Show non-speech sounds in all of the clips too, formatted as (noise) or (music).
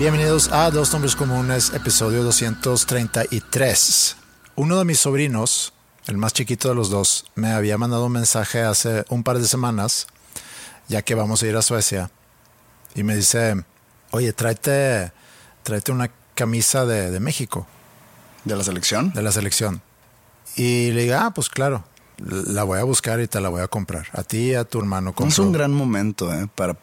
Bienvenidos a Dos Nombres Comunes, episodio 233. Uno de mis sobrinos, el más chiquito de los dos, me había mandado un mensaje hace un par de semanas, ya que vamos a ir a Suecia, y me dice, oye, tráete, tráete una camisa de, de México. ¿De la selección? De la selección. Y le digo, ah, pues claro, la voy a buscar y te la voy a comprar. A ti y a tu hermano. Es un gran momento eh, para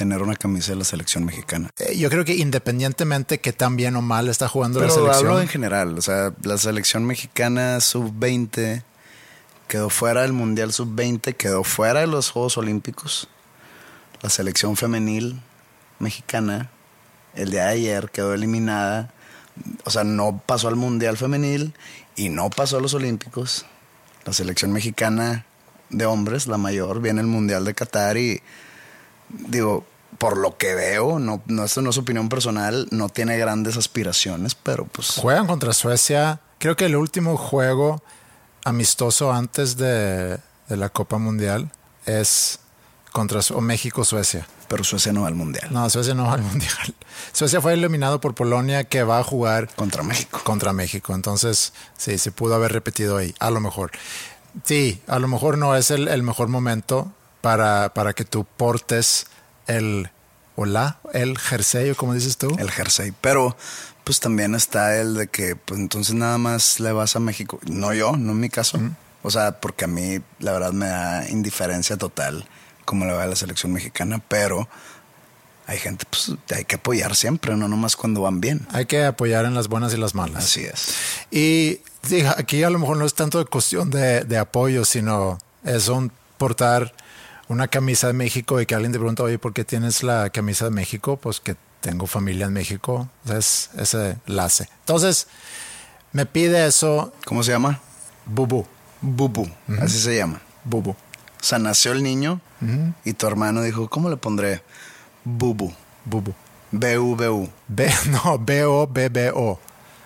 tener una camisa de la selección mexicana. Eh, yo creo que independientemente que tan bien o mal está jugando Pero la selección. hablo en general, o sea, la selección mexicana sub-20 quedó fuera del Mundial sub-20, quedó fuera de los Juegos Olímpicos. La selección femenil mexicana el día de ayer quedó eliminada, o sea, no pasó al Mundial femenil y no pasó a los Olímpicos. La selección mexicana de hombres, la mayor, viene el Mundial de Qatar y digo, por lo que veo, no, no, esto no es opinión personal, no tiene grandes aspiraciones, pero pues. Juegan contra Suecia. Creo que el último juego amistoso antes de, de la Copa Mundial es contra México-Suecia. Pero Suecia no va al Mundial. No, Suecia no va al Mundial. (laughs) Suecia fue eliminado por Polonia que va a jugar contra México. Contra México. Entonces, sí, se pudo haber repetido ahí, a lo mejor. Sí, a lo mejor no es el, el mejor momento para, para que tú portes el hola, el jersey, o como dices tú. El jersey, pero pues también está el de que pues entonces nada más le vas a México. No yo, no en mi caso. O sea, porque a mí la verdad me da indiferencia total como le va a la selección mexicana, pero hay gente, pues hay que apoyar siempre, no nomás cuando van bien. Hay que apoyar en las buenas y las malas. Así es. Y aquí a lo mejor no es tanto de cuestión de, de apoyo, sino es un portar una camisa de México y que alguien te pregunta, oye, ¿por qué tienes la camisa de México? Pues que tengo familia en México. Es ese lace. Entonces, me pide eso. ¿Cómo se llama? Bubu. Bubu. Así se llama. Bubu. O sea, nació el niño y tu hermano dijo, ¿cómo le pondré? Bubu. Bubu. B-U-B-U. B, (laughs) no, B-O-B-B-O.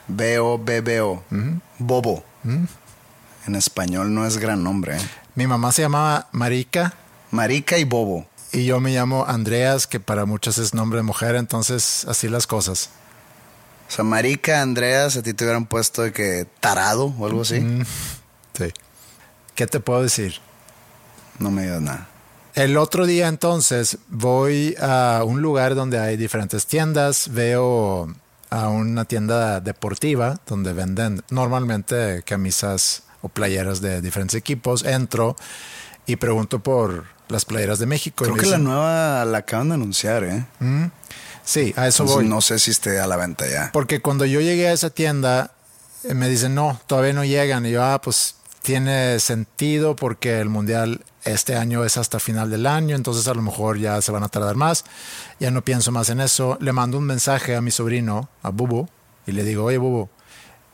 B-O-B-B-O. Bobo. En español no es gran nombre. ¿eh? Mi mamá se llamaba Marica. Marica y Bobo. Y yo me llamo Andreas, que para muchos es nombre de mujer, entonces así las cosas. O sea, Marica, Andreas, a ti te hubieran puesto de que tarado o algo así. Mm, sí. ¿Qué te puedo decir? No me digas nada. El otro día entonces voy a un lugar donde hay diferentes tiendas, veo a una tienda deportiva donde venden normalmente camisas o playeras de diferentes equipos, entro y pregunto por las playeras de México. Creo que la nueva la acaban de anunciar, ¿eh? Mm, sí, a eso voy. No sé si esté a la venta ya. Porque cuando yo llegué a esa tienda, me dicen, no, todavía no llegan. Y yo, ah, pues tiene sentido porque el mundial este año es hasta final del año, entonces a lo mejor ya se van a tardar más. Ya no pienso más en eso. Le mando un mensaje a mi sobrino, a Bubu, y le digo, oye, Bubu,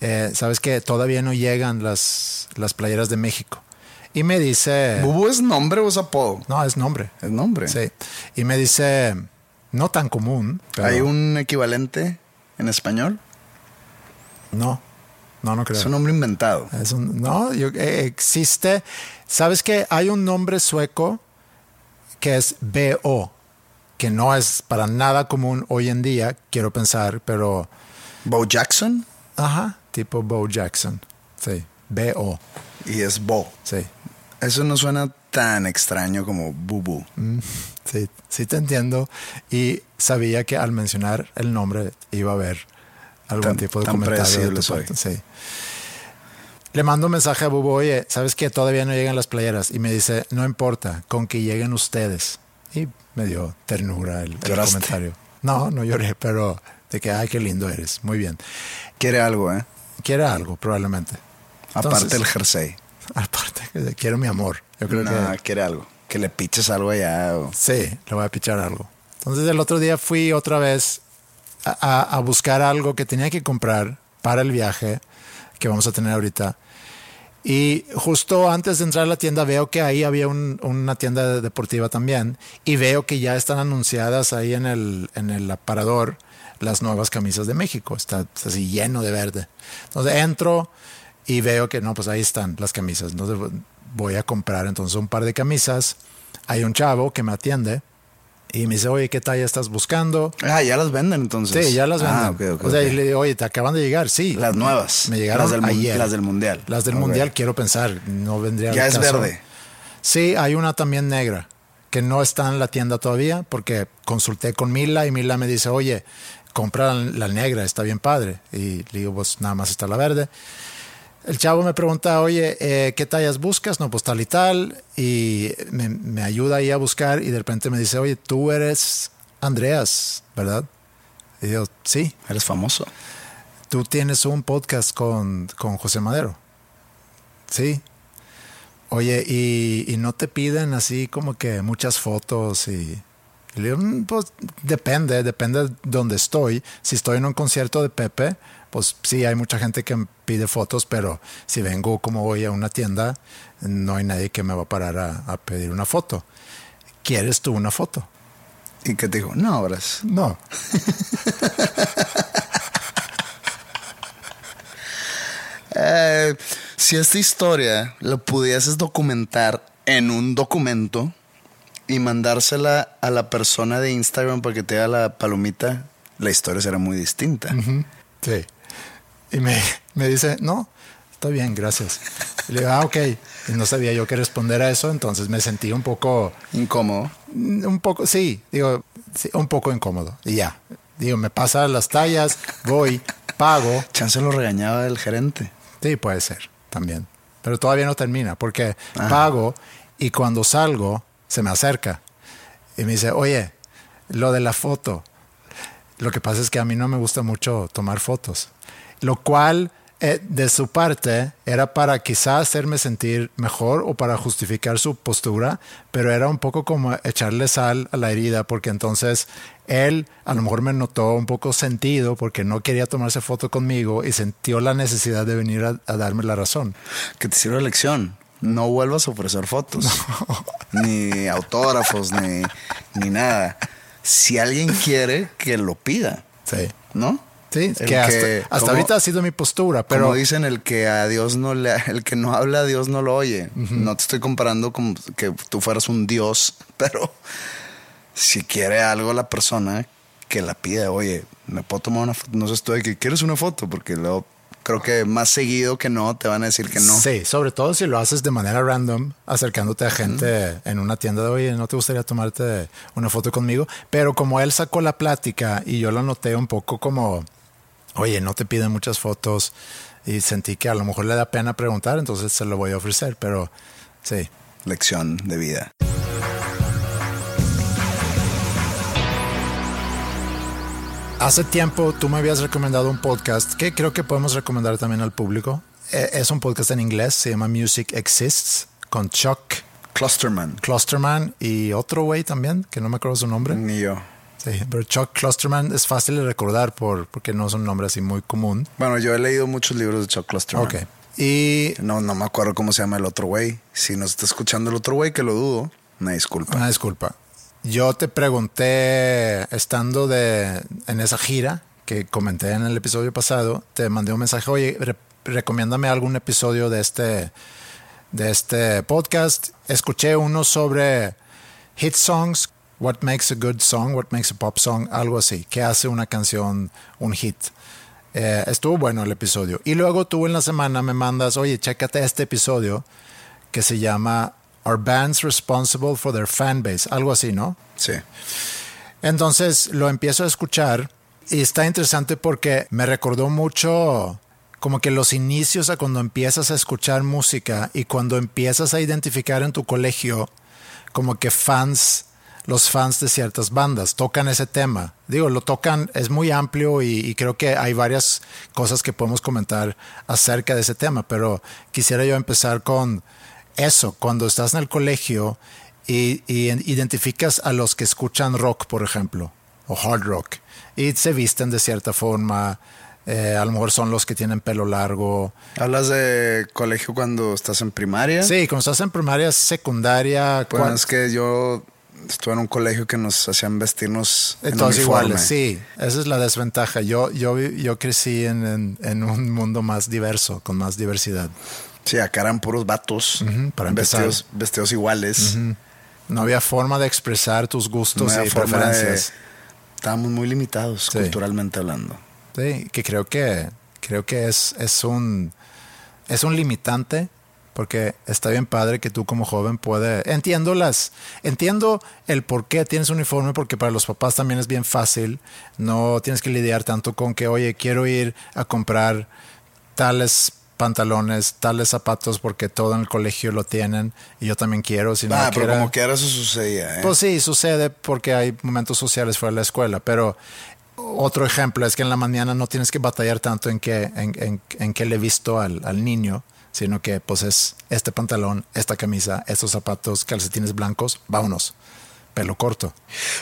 eh, sabes que todavía no llegan las, las playeras de México. Y me dice... ¿Bubu es nombre o es apodo? No, es nombre. Es nombre. Sí. Y me dice, no tan común. Pero ¿Hay un equivalente en español? No, no, no creo. Es un nombre inventado. Es un- no, yo- eh, existe. ¿Sabes que hay un nombre sueco que es BO? Que no es para nada común hoy en día, quiero pensar, pero... Bo Jackson Ajá, tipo Bo Jackson. Sí, BO. y es Bo. Sí, Eso no suena tan extraño como Bubu. sí, sí te entiendo. Y sabía que al mencionar el nombre iba a haber algún Tan- tipo de tan comentario. de predecible tu soy. parte, Sí. Le mando un mensaje a Bubo, oye, ¿sabes que todavía no llegan las playeras? Y me dice, no importa, con que lleguen ustedes. Y me dio ternura el, comentario. No, no lloré, pero de que, ay, qué lindo eres. Muy bien. Quiere algo, ¿eh? Quiere algo, probablemente. Aparte el jersey. (laughs) Aparte, quiero mi amor. Yo creo No, que... quiere algo. Que le piches algo allá. o- Sí, le voy a pichar algo. Entonces el otro día fui otra vez a, a- a buscar algo que tenía que comprar para el viaje que vamos a tener ahorita. Y justo antes de entrar a la tienda veo que ahí había un- una tienda deportiva también y veo que ya están anunciadas ahí en el, en el aparador las nuevas camisas de México. Está así lleno de verde. Entonces entro y veo que no, pues ahí están las camisas. Entonces voy a comprar entonces un par de camisas. Hay un chavo que me atiende y me dice, oye, ¿qué talla estás buscando? Ah, ya las venden entonces. Sí, ya las venden. Ah, ok, ok, o sea, y le digo, oye, ¿te acaban de llegar? Sí. Las nuevas. Me llegaron las del, ayer. Las del mundial. Las del mundial, quiero pensar, no vendría Ya es caso. verde. Sí, hay una también negra que no está en la tienda todavía porque consulté con Mila y Mila me dice, oye, compra la negra, está bien padre. Y le digo, pues nada más está la verde. El chavo me pregunta, oye, eh, ¿qué tallas buscas? No, pues tal y tal. Y me, me ayuda ahí a buscar y de repente me dice, oye, tú eres Andreas, ¿verdad? Y yo, sí, Eres famoso. tú tienes un podcast con, con José Madero. Sí. Oye, y, y no te piden así como que muchas fotos y... y le digo, "Mm, pues depende, depende de dónde estoy. Si estoy en un concierto de Pepe, pues sí, hay mucha gente que pide fotos, pero si vengo como hoy a una tienda, no hay nadie que me va a parar a, a pedir una foto. ¿Quieres tú una foto? ¿Y qué te dijo? No, ahora No. Eh, si esta historia la pudieses documentar en un documento y mandársela a la persona de Instagram para que te haga la palomita, la historia será muy distinta. Sí. Y me, me dice, no, está bien, gracias. Y le digo, ah, ok. Y no sabía yo qué responder a eso, entonces me sentí un poco, Incómodo. un poco, sí, digo, sí, un poco incómodo. Y ya. Digo, me pasa las tallas, voy, pago. Chance lo regañaba el gerente. Sí, puede ser, también. Pero todavía no termina, porque Ajá. pago y cuando salgo se me acerca y me dice, oye, lo de la foto. Lo que pasa es que a mí no me gusta mucho tomar fotos. Lo cual, eh, de su parte, era para quizá hacerme sentir mejor o para justificar su postura, pero era un poco como echarle sal a la herida, porque entonces él a lo mejor me notó un poco sentido porque no quería tomarse foto conmigo y sintió la necesidad de venir a, a darme la razón. Que te sirva de lección. No vuelvas a ofrecer fotos. Ni autógrafos, ni, ni nada. Si alguien quiere, que lo pida. Sí. ¿No? Sí, que hasta, que- hasta como- ahorita ha sido mi postura, pero Como dicen, el que a Dios no le, (laughs) el que no habla a Dios no lo oye. No te estoy comparando como que tú fueras un Dios, (laughs) pero si quiere algo la persona, que la pida, oye, me puedo tomar una foto. No sé estoy que quieres una foto, porque luego creo que más seguido que no te van a decir que no. Sí, sobre todo si lo haces de manera random, acercándote a gente en una tienda de, oye, ¿no te gustaría tomarte una foto conmigo? Pero como él sacó la plática y yo lo noté un poco como, oye, no te piden muchas fotos y sentí que a lo mejor le da pena preguntar, entonces se lo voy a ofrecer, pero sí. Lección de vida. Hace tiempo tú me habías recomendado un podcast que creo que podemos recomendar también al público. Eh, Es un podcast en inglés, se llama Music Exists, con Chuck Clusterman. Clusterman y otro güey también, que no me acuerdo su nombre. Ni yo. Sí, pero Chuck Clusterman es fácil de recordar por, porque no es un nombre así muy común. Bueno, yo he leído muchos libros de Chuck Clusterman. Ok. Y No, no me acuerdo cómo se llama el otro güey. Si nos está escuchando el otro güey, que lo dudo, una disculpa. una disculpa. Yo te pregunté, estando de, en esa gira que comenté en el episodio pasado, te mandé un mensaje, oye, re- recomiéndame algún episodio de este, de este podcast. Escuché uno sobre hit songs, what makes a good song, what makes a pop song, algo así, que hace una canción un hit. Eh, estuvo bueno el episodio. Y luego tú en la semana me mandas, oye, chécate este episodio que se llama Are Bands Responsible for Their Fan Base? Algo así, ¿no? Sí. Entonces lo empiezo a escuchar y está interesante porque me recordó mucho como que los inicios a cuando empiezas a escuchar música y cuando empiezas a identificar en tu colegio como que fans, los fans de ciertas bandas tocan ese tema. Digo, lo tocan, es muy amplio y, y creo que hay varias cosas que podemos comentar acerca de ese tema, pero quisiera yo empezar con eso, cuando estás en el colegio y, y en- identificas a los que escuchan rock, por ejemplo, o hard rock, y se visten de cierta forma, eh, a lo mejor son los que tienen pelo largo. ¿Hablas de colegio cuando estás en primaria? Sí, cuando estás en primaria, secundaria, cua- es que yo estuve en un colegio que nos hacían vestirnos en todos uniforme. iguales, sí, esa es la desventaja. Yo, yo, yo crecí en, en- en un mundo más diverso, con más diversidad. Sí, acá eran puros vatos. Para vestidos, vestidos iguales. No había forma de expresar tus gustos No había y forma de- preferencias. Estábamos muy limitados Sí. culturalmente hablando. Sí, que creo que creo que es, es un es un limitante porque está bien padre que tú como joven puedes entiendo las entiendo el por qué tienes un uniforme porque para los papás también es bien fácil no tienes que lidiar tanto con que oye quiero ir a comprar tales pantalones tales zapatos porque todo en el colegio lo tienen y yo también quiero si no ah, pero quiera- como que ahora eso sucedía. ¿eh? pues sí, sucede porque hay momentos sociales fuera de la escuela, pero otro ejemplo es que en la mañana no tienes que batallar tanto en qué en, en, en qué le he visto al, al niño, sino que pues es este pantalón, esta camisa, estos zapatos, calcetines blancos, vámonos, pelo corto.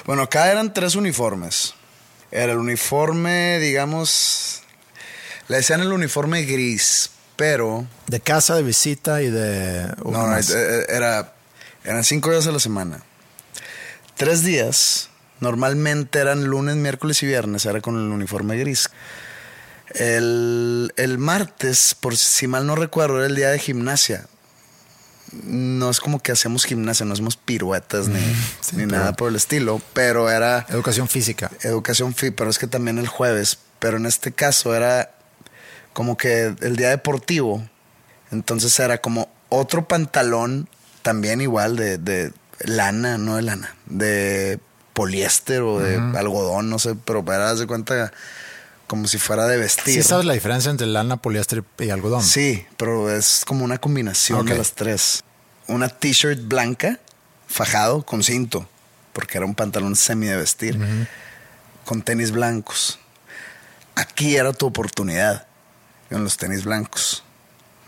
Bueno, acá eran tres uniformes. Era el uniforme, digamos, le decían el uniforme gris, pero De casa, de visita y de... no, no, unas- eh, era, eran cinco días a la semana. Tres días, normalmente eran lunes, miércoles y viernes, era con el uniforme gris. El, el martes, por si mal no recuerdo, era el día de gimnasia. No es como que hacemos gimnasia, no hacemos piruetas ni, sí, ni nada por el estilo, pero era Educación física. educación fit, pero es que también el jueves. Pero en este caso era como que el día deportivo. Entonces era como otro pantalón, también igual de, de lana, no de lana, de poliéster o de algodón, no sé, pero para darse cuenta como si fuera de vestir. Sí sabes la diferencia entre lana, poliéster y algodón. Sí, pero es como una combinación de las tres. Una t-shirt blanca, fajado con cinto, porque era un pantalón semi de vestir, con tenis blancos. Aquí era tu oportunidad, con los tenis blancos,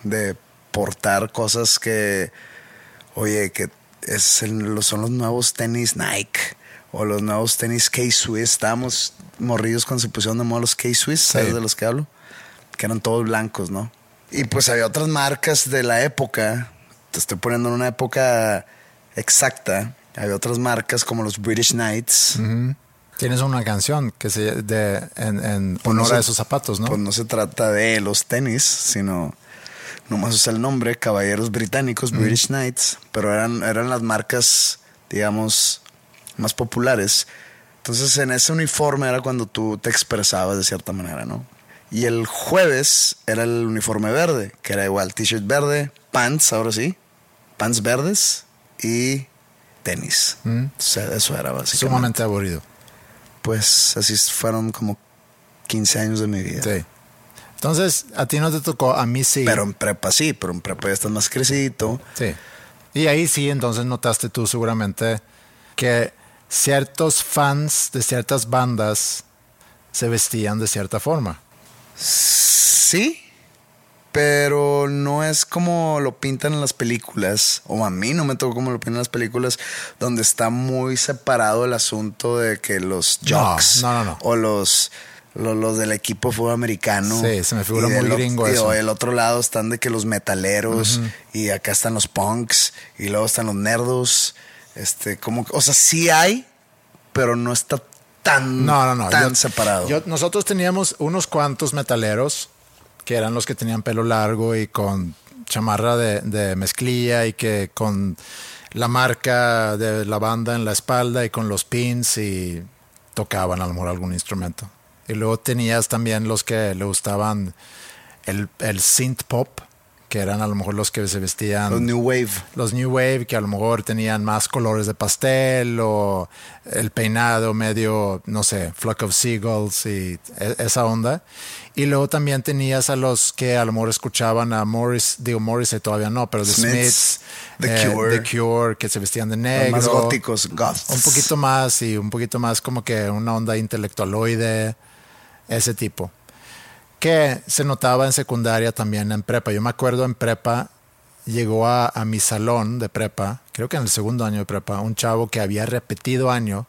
de portar cosas que, oye, que es el- son los nuevos tenis Nike o los nuevos tenis K-Swiss. Estábamos morridos cuando se pusieron de moda los K-Swiss, ¿sabes de los que hablo? Que eran todos blancos, ¿no? Y pues había otras marcas de la época, te estoy poniendo en una época exacta, había otras marcas como los British Knights. Tienes una canción que se de en, en Pues no honor se- a esos zapatos, ¿no? Pues no se trata de los tenis, sino nomás usa el nombre, Caballeros Británicos, British Knights, pero eran, eran las marcas, digamos, más populares. Entonces en ese uniforme era cuando tú te expresabas de cierta manera, ¿no? Y el jueves era el uniforme verde, que era igual, t-shirt verde, pants, ahora sí, pants verdes y tenis. Mm. O sea, eso era básicamente. Sumamente aburrido. Pues así fueron como 15 años de mi vida. Sí. Entonces, a ti no te tocó, a mí sí. Pero en prepa sí, pero en prepa ya estás más crecidito. Sí. Y ahí sí, entonces notaste tú seguramente que ciertos fans de ciertas bandas se vestían de cierta forma. Sí, pero no es como lo pintan en las películas, o a mí no me tocó como lo pintan en las películas, donde está muy separado el asunto de que los jocks no, no, no. o los, los, los del equipo fútbol americano. Sí, se me figura muy gringo y eso. o el otro lado están de que los metaleros, y acá están los punks, y luego están los nerdos. Este, como, o sea, sí hay, pero no está tan, No, no, no. tan Yo- separado. yo- nosotros teníamos unos cuantos metaleros que eran los que tenían pelo largo y con chamarra de, de mezclilla y que con la marca de la banda en la espalda y con los pins y tocaban a lo mejor algún instrumento. Y luego tenías también los que le gustaban el, el synth pop, que eran a lo mejor los que se vestían los New Wave. los New Wave que a lo mejor tenían más colores de pastel o el peinado medio, no sé, Flock of Seagulls y e- esa onda. Y luego también tenías a los que a lo mejor escuchaban a Morris, digo Morris todavía no, pero The Smiths, Smiths, The eh, Cure. The Cure, que se vestían de Los negro. más góticos, goths. Un poquito más y un poquito más como que una onda intelectualoide, ese tipo. Que se notaba en secundaria también en prepa. Yo me acuerdo en prepa, llegó a, a mi salón de prepa, creo que en el segundo año de prepa, un chavo que había repetido año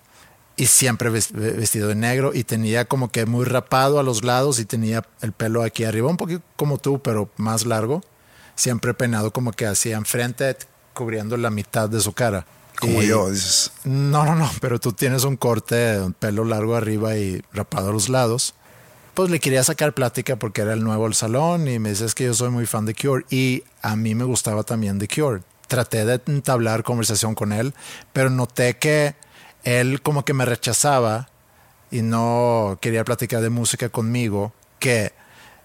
y siempre ves- vestido de negro y tenía como que muy rapado a los lados y tenía el pelo aquí arriba, un poquito como tú, pero más largo, siempre peinado como que hacia enfrente, cubriendo la mitad de su cara. Como Y- yo, dices. no, no, no, pero tú tienes un corte, un pelo largo arriba y rapado a los lados. Pues le quería sacar plática porque era el nuevo al salón y me dices que yo soy muy fan de Cure y a mí me gustaba también de Cure. Traté de entablar conversación con él, pero noté que él como que me rechazaba y no quería platicar de música conmigo, que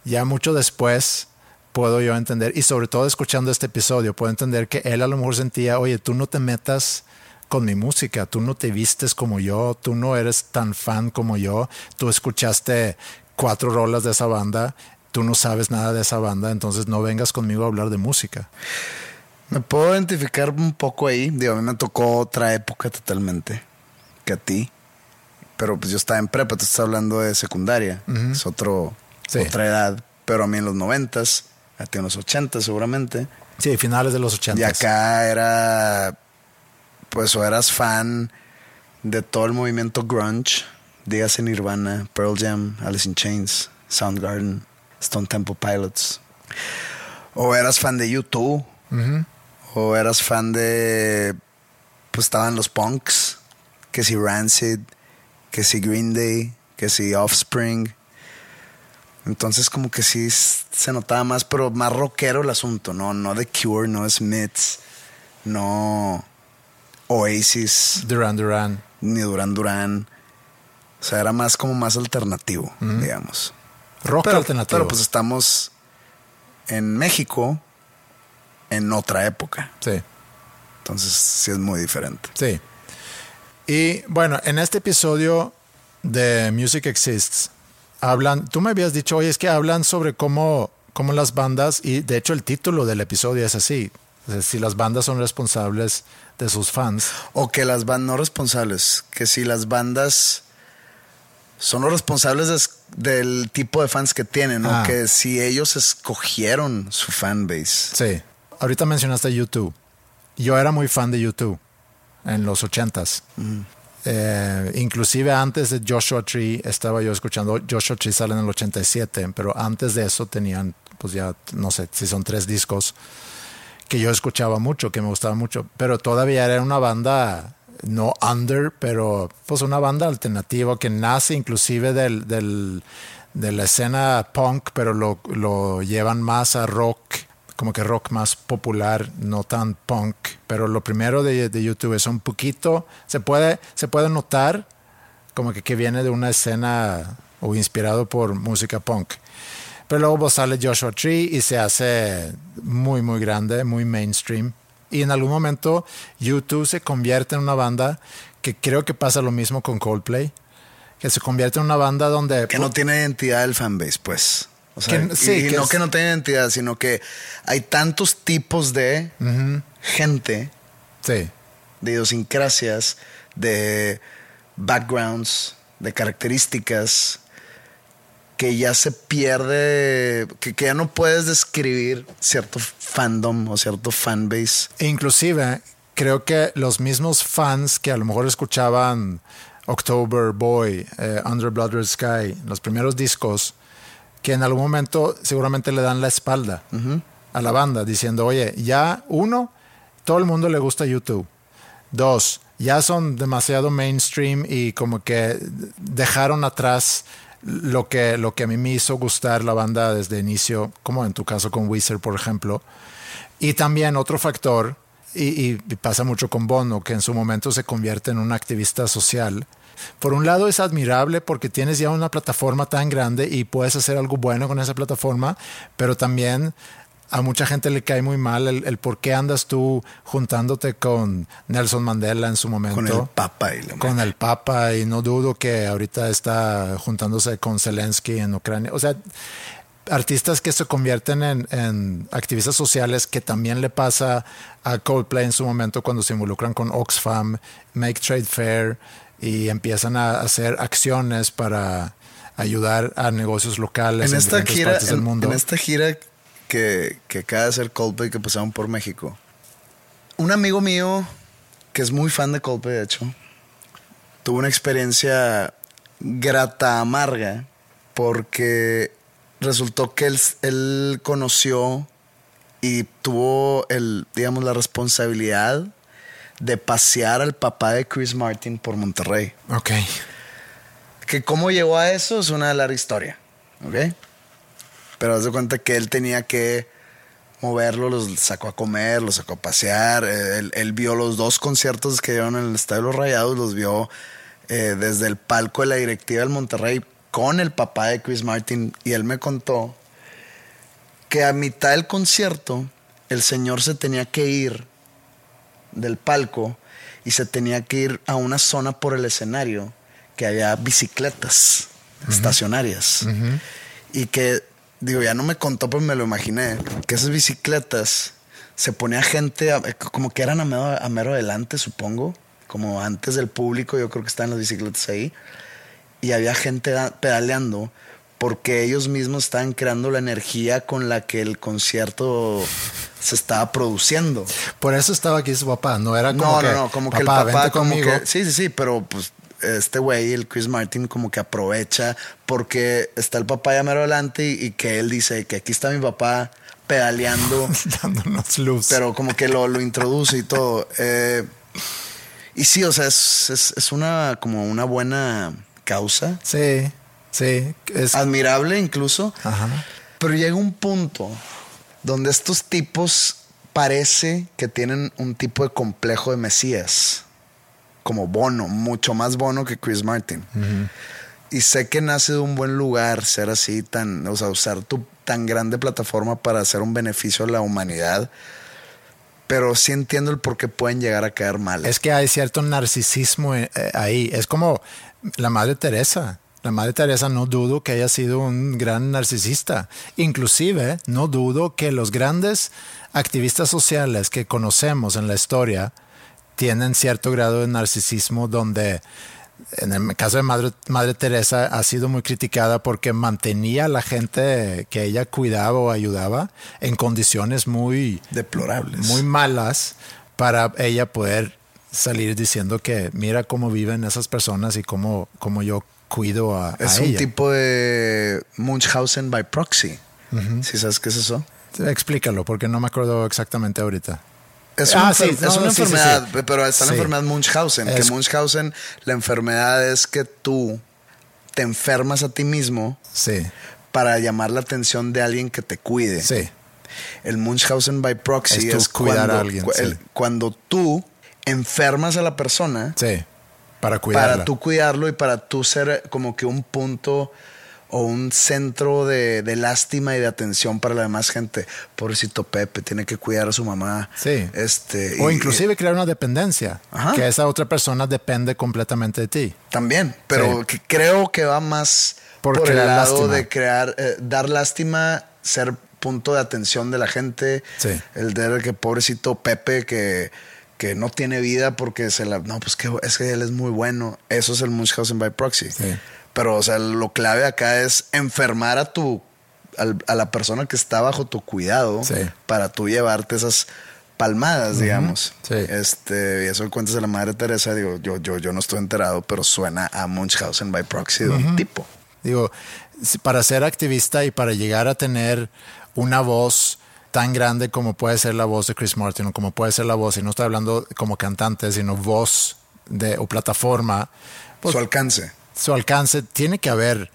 ya mucho después puedo yo entender, y sobre todo escuchando este episodio, puedo entender que él a lo mejor sentía, oye, tú no te metas con mi música, tú no te vistes como yo, tú no eres tan fan como yo, tú escuchaste cuatro rolas de esa banda, tú no sabes nada de esa banda, entonces no vengas conmigo a hablar de música. Me puedo identificar un poco ahí. Digo, a mí me tocó otra época totalmente que a ti. Pero pues yo estaba en prepa, tú estás hablando de secundaria. Es otro, Sí. otra edad. Pero a mí en los noventas, a ti en los ochentas seguramente. Sí, finales de los Y ochentas. acá era, pues o eras fan de todo el movimiento grunge, dígase Nirvana, Pearl Jam, Alice in Chains, Soundgarden, Stone Temple Pilots. O eras fan de U2, o eras fan de, pues estaban los punks, que si Rancid, que si Green Day, que si Offspring. Entonces como que sí se notaba más, pero más rockero el asunto, no, no The Cure, no Smiths, no Oasis, Duran Duran. ni Duran Duran. O sea, era más como más alternativo, digamos. Rock Pero, alternativo. pero pues estamos en México en otra época. sí. Entonces sí es muy diferente. Sí. Y bueno, en este episodio de Music Exists, hablan, tú me habías dicho, oye, es que hablan sobre cómo, cómo las bandas, y de hecho el título del episodio es así, si las bandas son responsables de sus fans. O que las bandas no responsables, que si las bandas son los responsables del tipo de fans que tienen, Ah. o que si ellos escogieron su fanbase. Sí. Ahorita mencionaste YouTube. Yo era muy fan de YouTube en los ochentas. Eh, inclusive antes de Joshua Tree estaba yo escuchando Joshua Tree sale en el 87, pero antes de eso tenían, pues ya no sé si son tres discos que yo escuchaba mucho, que me gustaba mucho, pero todavía era una banda no under, pero pues una banda alternativa que nace inclusive del, de la escena punk, pero lo, lo llevan más a rock, como que rock más popular, no tan punk. Pero lo primero de, de YouTube es un poquito, se puede, se puede notar como que, que viene de una escena o inspirado por música punk. Pero luego pues, sale Joshua Tree y se hace muy, muy grande, muy mainstream. Y en algún momento YouTube se convierte en una banda que creo que pasa lo mismo con Coldplay, que se convierte en una banda donde... Que no tiene identidad el fanbase, pues. O sea, Que- sí, y que no es- que no tenga identidad, sino que hay tantos tipos de gente, Sí, de idiosincrasias, de backgrounds, de características, que ya se pierde, que, que ya no puedes describir cierto fandom o cierto fanbase. E inclusive, creo que los mismos fans que a lo mejor escuchaban October Boy, eh, Under Blood Red Sky, los primeros discos, que en algún momento seguramente le dan la espalda a la banda diciendo, oye, ya uno, todo el mundo le gusta YouTube. Dos, ya son demasiado mainstream y como que dejaron atrás lo que, lo que a mí me hizo gustar la banda desde inicio, como en tu caso con Wizard, por ejemplo. Y también otro factor, y pasa mucho con Bono, que en su momento se convierte en un activista social. Por un lado es admirable porque tienes ya una plataforma tan grande y puedes hacer algo bueno con esa plataforma, pero también a mucha gente le cae muy mal el, por qué andas tú juntándote con Nelson Mandela en su momento. Con el Papa. Y con el Papa y no dudo que ahorita está juntándose con Zelensky en Ucrania. O sea, artistas que se convierten en, en, activistas sociales que también le pasa a Coldplay en su momento cuando se involucran con Oxfam, Make Trade Fair y empiezan a hacer acciones para ayudar a negocios locales en, esta gira, partes del mundo. En esta gira que, que acaba de hacer Coldplay que pasaron por México. Un amigo mío, que es muy fan de Coldplay, de hecho, tuvo una experiencia grata amarga porque resultó que él, él conoció y tuvo el, digamos, la responsabilidad de pasear al papá de Chris Martin por Monterrey. Ok. Que cómo llegó a eso es una larga historia. Ok. Pero haz de cuenta que él tenía que moverlo, los sacó a comer, los sacó a pasear. Eh, él, vio los dos conciertos que dieron en el Estadio los Rayados, los vio eh, desde el palco de la directiva del Monterrey con el papá de Chris Martin. Y él me contó que a mitad del concierto el señor se tenía que ir del palco y se tenía que ir a una zona por el escenario que había bicicletas estacionarias. Y que digo, ya no me contó, pero me lo imaginé, que esas bicicletas se ponía gente, como que eran a mero, a mero adelante, supongo, como antes del público, yo creo que estaban las bicicletas ahí, y había gente pedaleando porque ellos mismos estaban creando la energía con la que el concierto se estaba produciendo. Por eso estaba aquí su papá, no era como que, no, no, como que el papá como que sí, sí, sí, pero pues este güey, el Chris Martin, como que aprovecha porque está el papá ya mero adelante y, que él dice que aquí está mi papá pedaleando. (laughs) Dándonos luz. Pero como que lo, lo introduce y todo. Eh, y sí, o sea, es, es, una como una buena causa. Sí, sí. Es admirable incluso. Ajá. Pero llega un punto donde estos tipos parece que tienen un tipo de complejo de Mesías como Bono, mucho más Bono que Chris Martin. Y sé que nace de un buen lugar ser así, tan, o sea, usar tu tan grande plataforma para hacer un beneficio a la humanidad. Pero sí entiendo el por qué pueden llegar a caer mal. Es que hay cierto narcisismo eh, eh, ahí. Es como la madre Teresa. La madre Teresa no dudo que haya sido un gran narcisista. Inclusive no dudo que los grandes activistas sociales que conocemos en la historia, tienen cierto grado de narcisismo donde en el caso de Madre, Madre Teresa ha sido muy criticada porque mantenía a la gente que ella cuidaba o ayudaba en condiciones muy deplorables, muy malas para ella poder salir diciendo que mira cómo viven esas personas y cómo, cómo yo cuido a, es un tipo de Munchausen by proxy. ¿Sí sabes qué es eso? Explícalo porque no me acuerdo exactamente ahorita. Es una, enfermedad, pero está la enfermedad Munchausen, que Munchausen, la enfermedad es que tú te enfermas a ti mismo para llamar la atención de alguien que te cuide. El Munchausen by proxy es, cuidar cuando, a alguien, cuando tú enfermas a la persona para cuidarla. Para tú cuidarlo y para tú ser como que un punto o un centro de, lástima y de atención para la demás gente. Pobrecito Pepe, tiene que cuidar a su mamá. Sí. Este, o inclusive crear una dependencia, que esa otra persona depende completamente de ti. También, pero creo que va más por, el lado de crear, eh, dar lástima, ser punto de atención de la gente. Sí. El de que pobrecito Pepe que que no tiene vida porque se la no pues que es que él es muy bueno eso es el Munchausen by proxy sí. Pero o sea, lo clave acá es enfermar a tu a la persona que está bajo tu cuidado para tú llevarte esas palmadas, digamos. Sí. Este, y eso cuentas de la madre Teresa, digo, yo, yo, yo no estoy enterado, pero suena a Munchausen by proxy de un tipo. Digo, para ser activista y para llegar a tener una voz tan grande como puede ser la voz de Chris Martin o como puede ser la voz, y no estoy hablando como cantante, sino voz de, o plataforma. Pues, su alcance. Su alcance, tiene que haber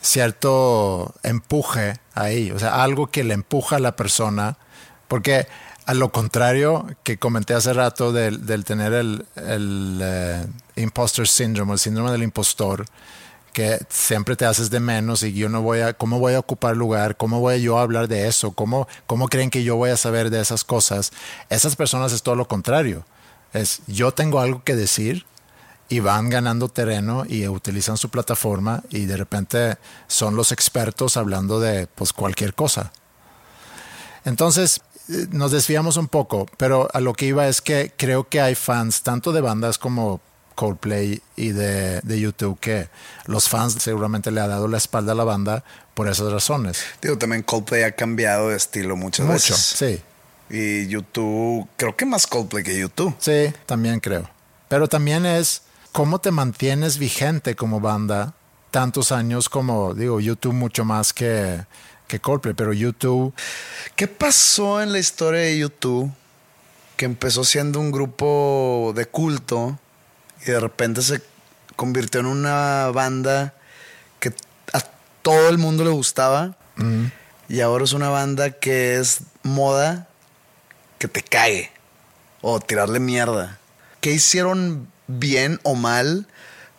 cierto empuje ahí, o sea, algo que le empuja a la persona, porque a lo contrario que comenté hace rato del, tener el, el eh, imposter syndrome, el síndrome del impostor, que siempre te haces de menos y yo no voy a, ¿cómo voy a ocupar lugar? ¿Cómo voy yo a hablar de eso? ¿Cómo, cómo creen que yo voy a saber de esas cosas? Esas personas es todo lo contrario. Es, yo tengo algo que decir y van ganando terreno y utilizan su plataforma y de repente son los expertos hablando de pues cualquier cosa. Entonces, eh, nos desviamos un poco, pero a lo que iba es que creo que hay fans tanto de bandas como Coldplay y de, YouTube que los fans seguramente le ha dado la espalda a la banda por esas razones. Digo, también Coldplay ha cambiado de estilo muchas Mucho, veces. sí. Y YouTube, creo que más Coldplay que YouTube. Sí, también creo. Pero también es cómo te mantienes vigente como banda tantos años como, digo, YouTube mucho más que, que Coldplay, pero YouTube... ¿Qué pasó en la historia de YouTube que empezó siendo un grupo de culto y de repente se convirtió en una banda que a todo el mundo le gustaba. Y ahora es una banda que es moda que te cae o tirarle mierda. ¿Qué hicieron bien o mal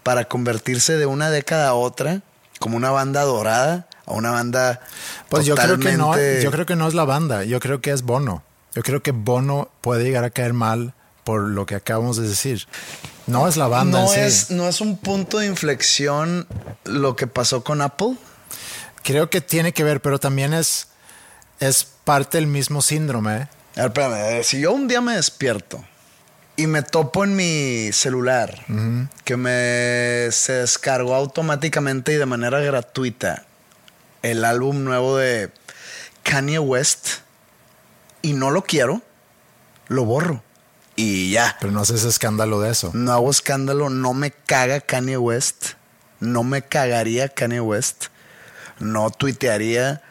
para convertirse de una década a otra como una banda dorada a una banda pues yo creo que no yo creo que no es la banda yo creo que es Bono yo creo que Bono puede llegar a caer mal por lo que acabamos de decir no es la banda. No, es, no es un punto de inflexión lo que pasó con Apple. Creo que tiene que ver, pero también es, es parte del mismo síndrome. A ver, espérame, si yo un día me despierto y me topo en mi celular que me se descargó automáticamente y de manera gratuita el álbum nuevo de Kanye West y no lo quiero, lo borro y ya. Pero no haces escándalo de eso. No hago escándalo, no me caga Kanye West, no me cagaría Kanye West, no tuitearía,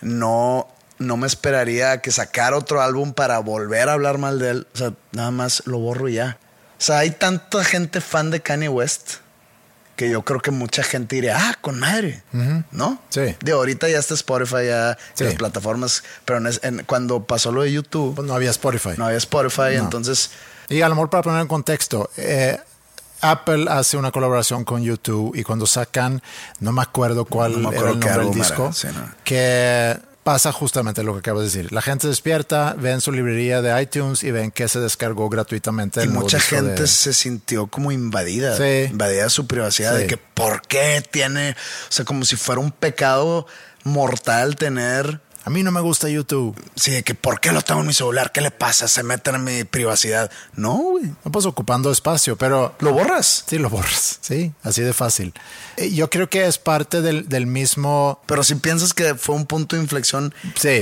no, no me esperaría que sacara otro álbum para volver a hablar mal de él. O sea, nada más lo borro y ya. O sea, hay tanta gente fan de Kanye West que yo creo que mucha gente diría, ah, con madre, ¿no? Sí. De ahorita ya está Spotify, ya las plataformas, pero cuando pasó lo de YouTube, pues no había Spotify. No había Spotify, entonces. Y a lo mejor para poner en contexto, eh, Apple hace una colaboración con YouTube y cuando sacan, no me acuerdo cuál era el nombre del disco, que pasa justamente lo que acabo de decir. La gente despierta, ven su librería de iTunes y ven que se descargó gratuitamente. Y mucha gente se sintió como invadida, invadida su privacidad, de que por qué tiene, o sea, como si fuera un pecado mortal tener a mí no me gusta YouTube. Sí, que ¿por qué lo tengo en mi celular? ¿Qué le pasa? Se meten en mi privacidad. No, güey. No, pues ocupando espacio, pero... ¿Lo borras? Sí, lo borras. Sí, así de fácil. Eh, yo creo que es parte del, mismo... Pero si piensas que fue un punto de inflexión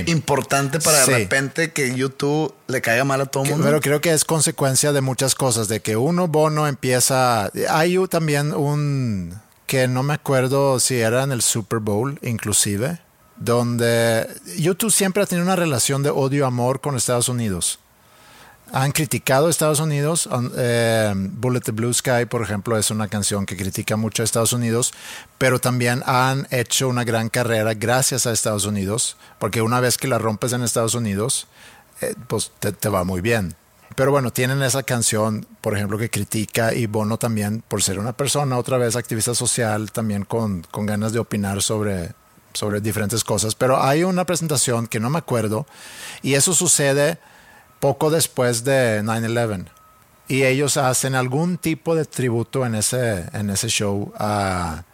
importante para de repente que YouTube le caiga mal a todo el mundo. Pero creo que es consecuencia de muchas cosas, de que uno, Bono, empieza... Hay también un... que no me acuerdo si era en el Super Bowl, inclusive donde YouTube siempre ha tenido una relación de odio-amor con Estados Unidos. Han criticado a Estados Unidos. Eh, Bullet the Blue Sky, por ejemplo, es una canción que critica mucho a Estados Unidos, pero también han hecho una gran carrera gracias a Estados Unidos, porque una vez que la rompes en Estados Unidos, eh, pues te, va muy bien. Pero bueno, tienen esa canción, por ejemplo, que critica y Bono también, por ser una persona, otra vez activista social, también con, con ganas de opinar sobre, sobre diferentes cosas, pero hay una presentación que no me acuerdo y eso sucede poco después de 9/11 y ellos hacen algún tipo de tributo en ese, en ese show a,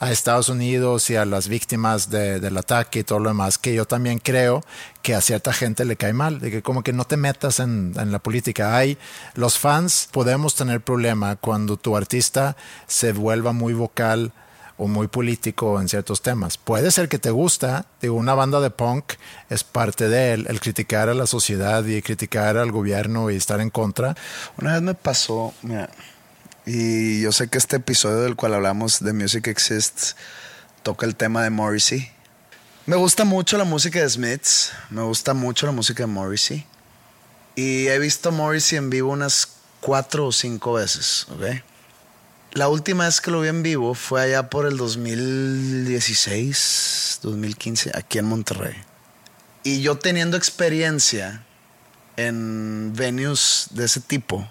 Estados Unidos y a las víctimas del ataque y todo lo demás, que yo también creo que a cierta gente le cae mal, de que como que no te metas en, en la política. Hay, los fans podemos tener problema cuando tu artista se vuelva muy vocal o muy político en ciertos temas. Puede ser que te gusta, digo, una banda de punk es parte de él, el criticar a la sociedad y criticar al gobierno y estar en contra. Una vez me pasó, mira, y yo sé que este episodio del cual hablamos de Music Exists toca el tema de Morrissey. Me gusta mucho la música de Smiths, me gusta mucho la música de Morrissey. Y he visto Morrissey en vivo unas cuatro o cinco veces, ¿ok? La última vez que lo vi en vivo fue allá por el 2016, 2015, aquí en Monterrey. Y yo teniendo experiencia en venues de ese tipo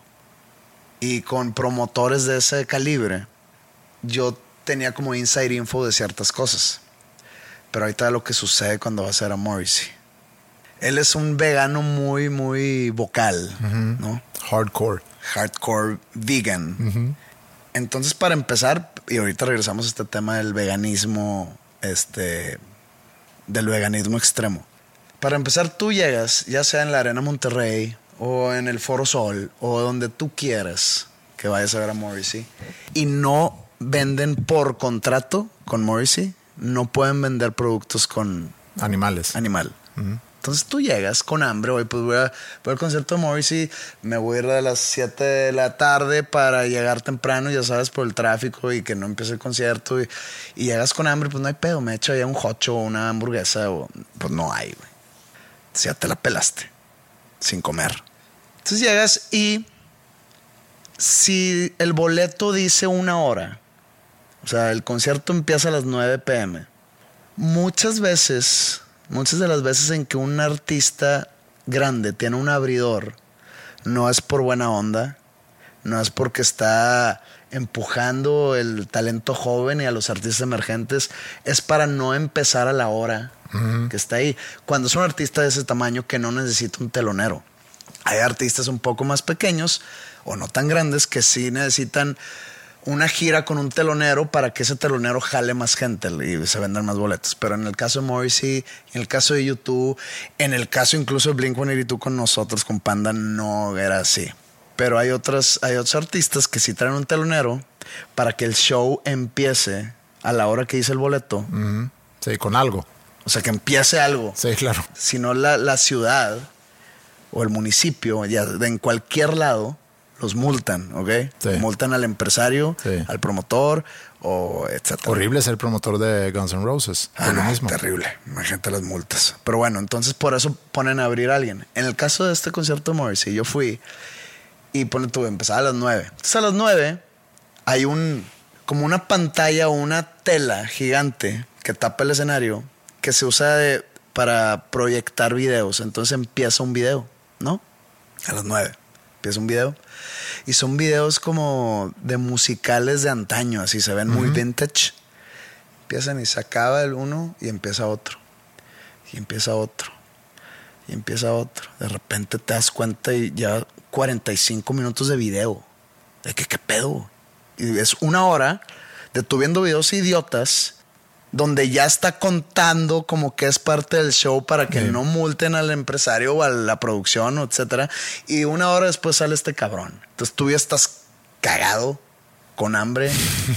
y con promotores de ese calibre, yo tenía como inside info de ciertas cosas. Pero ahorita lo que sucede cuando va a ser a Morrissey. Él es un vegano muy, muy vocal, ¿no? Hardcore. Hardcore vegan. Entonces, para empezar, y ahorita regresamos a este tema del veganismo, este, del veganismo extremo. Para empezar, tú llegas, ya sea en la Arena Monterrey o en el Foro Sol o donde tú quieras que vayas a ver a Morrissey y no venden por contrato con Morrissey, no pueden vender productos con animales. Animal. Entonces tú llegas con hambre, hoy pues voy, a, al concierto de Morrissey, me voy a ir a las 7 de la tarde para llegar temprano, ya sabes, por el tráfico y que no empiece el concierto. Y, llegas con hambre, pues no hay pedo, me echo allá un hocho o una hamburguesa, o, pues no hay, güey. Ya te la pelaste, sin comer. Entonces llegas y si el boleto dice una hora, o sea, el concierto empieza a las 9 pm, muchas veces Muchas de las veces en que un artista grande tiene un abridor, no es por buena onda, no es porque está empujando el talento joven y a los artistas emergentes, es para no empezar a la hora que está ahí. Cuando es un artista de ese tamaño que no necesita un telonero. Hay artistas un poco más pequeños o no tan grandes que sí necesitan una gira con un telonero para que ese telonero jale más gente y se vendan más boletos. Pero en el caso de Morrissey, en el caso de YouTube, en el caso incluso de Blink tú con nosotros, con Panda, no era así. Pero hay otras, hay otros artistas que sí traen un telonero para que el show empiece a la hora que dice el boleto. Sí, con algo. O sea, que empiece algo. Sí, claro. Si no, la, la ciudad o el municipio, ya en cualquier lado, los multan, ¿ok? Multan al empresario, al promotor, o etcétera. Horrible ser promotor de Guns N' Roses. Ah, lo mismo. Terrible. Imagínate las multas. Pero bueno, entonces por eso ponen a abrir a alguien. En el caso de este concierto de Morrissey, yo fui y pone tú, empezaba a las nueve. Entonces a las nueve hay un, como una pantalla o una tela gigante que tapa el escenario que se usa para proyectar videos. Entonces empieza un video, ¿no? A las nueve. Empieza un video. Y son videos como de musicales de antaño, así se ven muy vintage. Empiezan y se acaba el uno y empieza otro. Y empieza otro. Y empieza otro. De repente te das cuenta y ya 45 minutos de video. De que qué pedo. Y es una hora de tú viendo videos idiotas donde ya está contando como que es parte del show para que no multen al empresario o a la producción, etcétera. Y una hora después sale este cabrón. Entonces tú ya estás cagado, con hambre,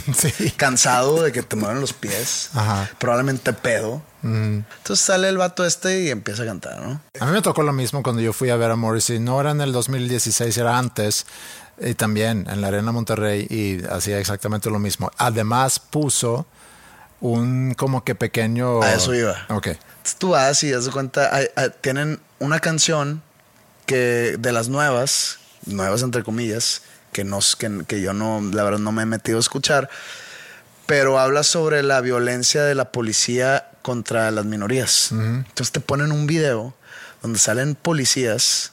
(laughs) cansado de que te mueven los pies, probablemente pedo. Entonces sale el vato este y empieza a cantar, ¿no? A mí me tocó lo mismo cuando yo fui a ver a Morrissey. No era en el 2016, era antes. Y también en la Arena Monterrey y hacía exactamente lo mismo. Además puso un como que pequeño... A eso iba. Ok. tú vas y das cuenta, tienen una canción que de las nuevas, nuevas entre comillas, que, nos, que, yo no, la verdad no me he metido a escuchar, pero habla sobre la violencia de la policía contra las minorías. Entonces te ponen un video donde salen policías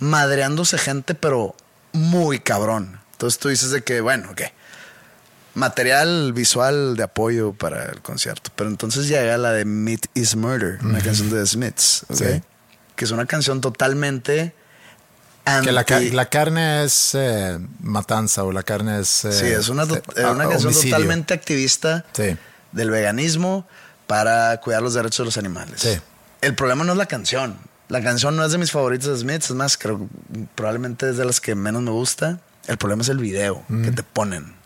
madreándose gente, pero muy cabrón. Entonces tú dices de que, bueno, ok material visual de apoyo para el concierto. Pero entonces llega la de Meat is Murder, una canción de The Smiths, que es una canción totalmente... Que la, carne es eh, matanza o la carne es... Eh, sí, es una, una canción totalmente activista del veganismo para cuidar los derechos de los animales. El problema no es la canción. La canción no es de mis favoritos de Smiths, es más, creo probablemente es de las que menos me gusta. El problema es el video que te ponen.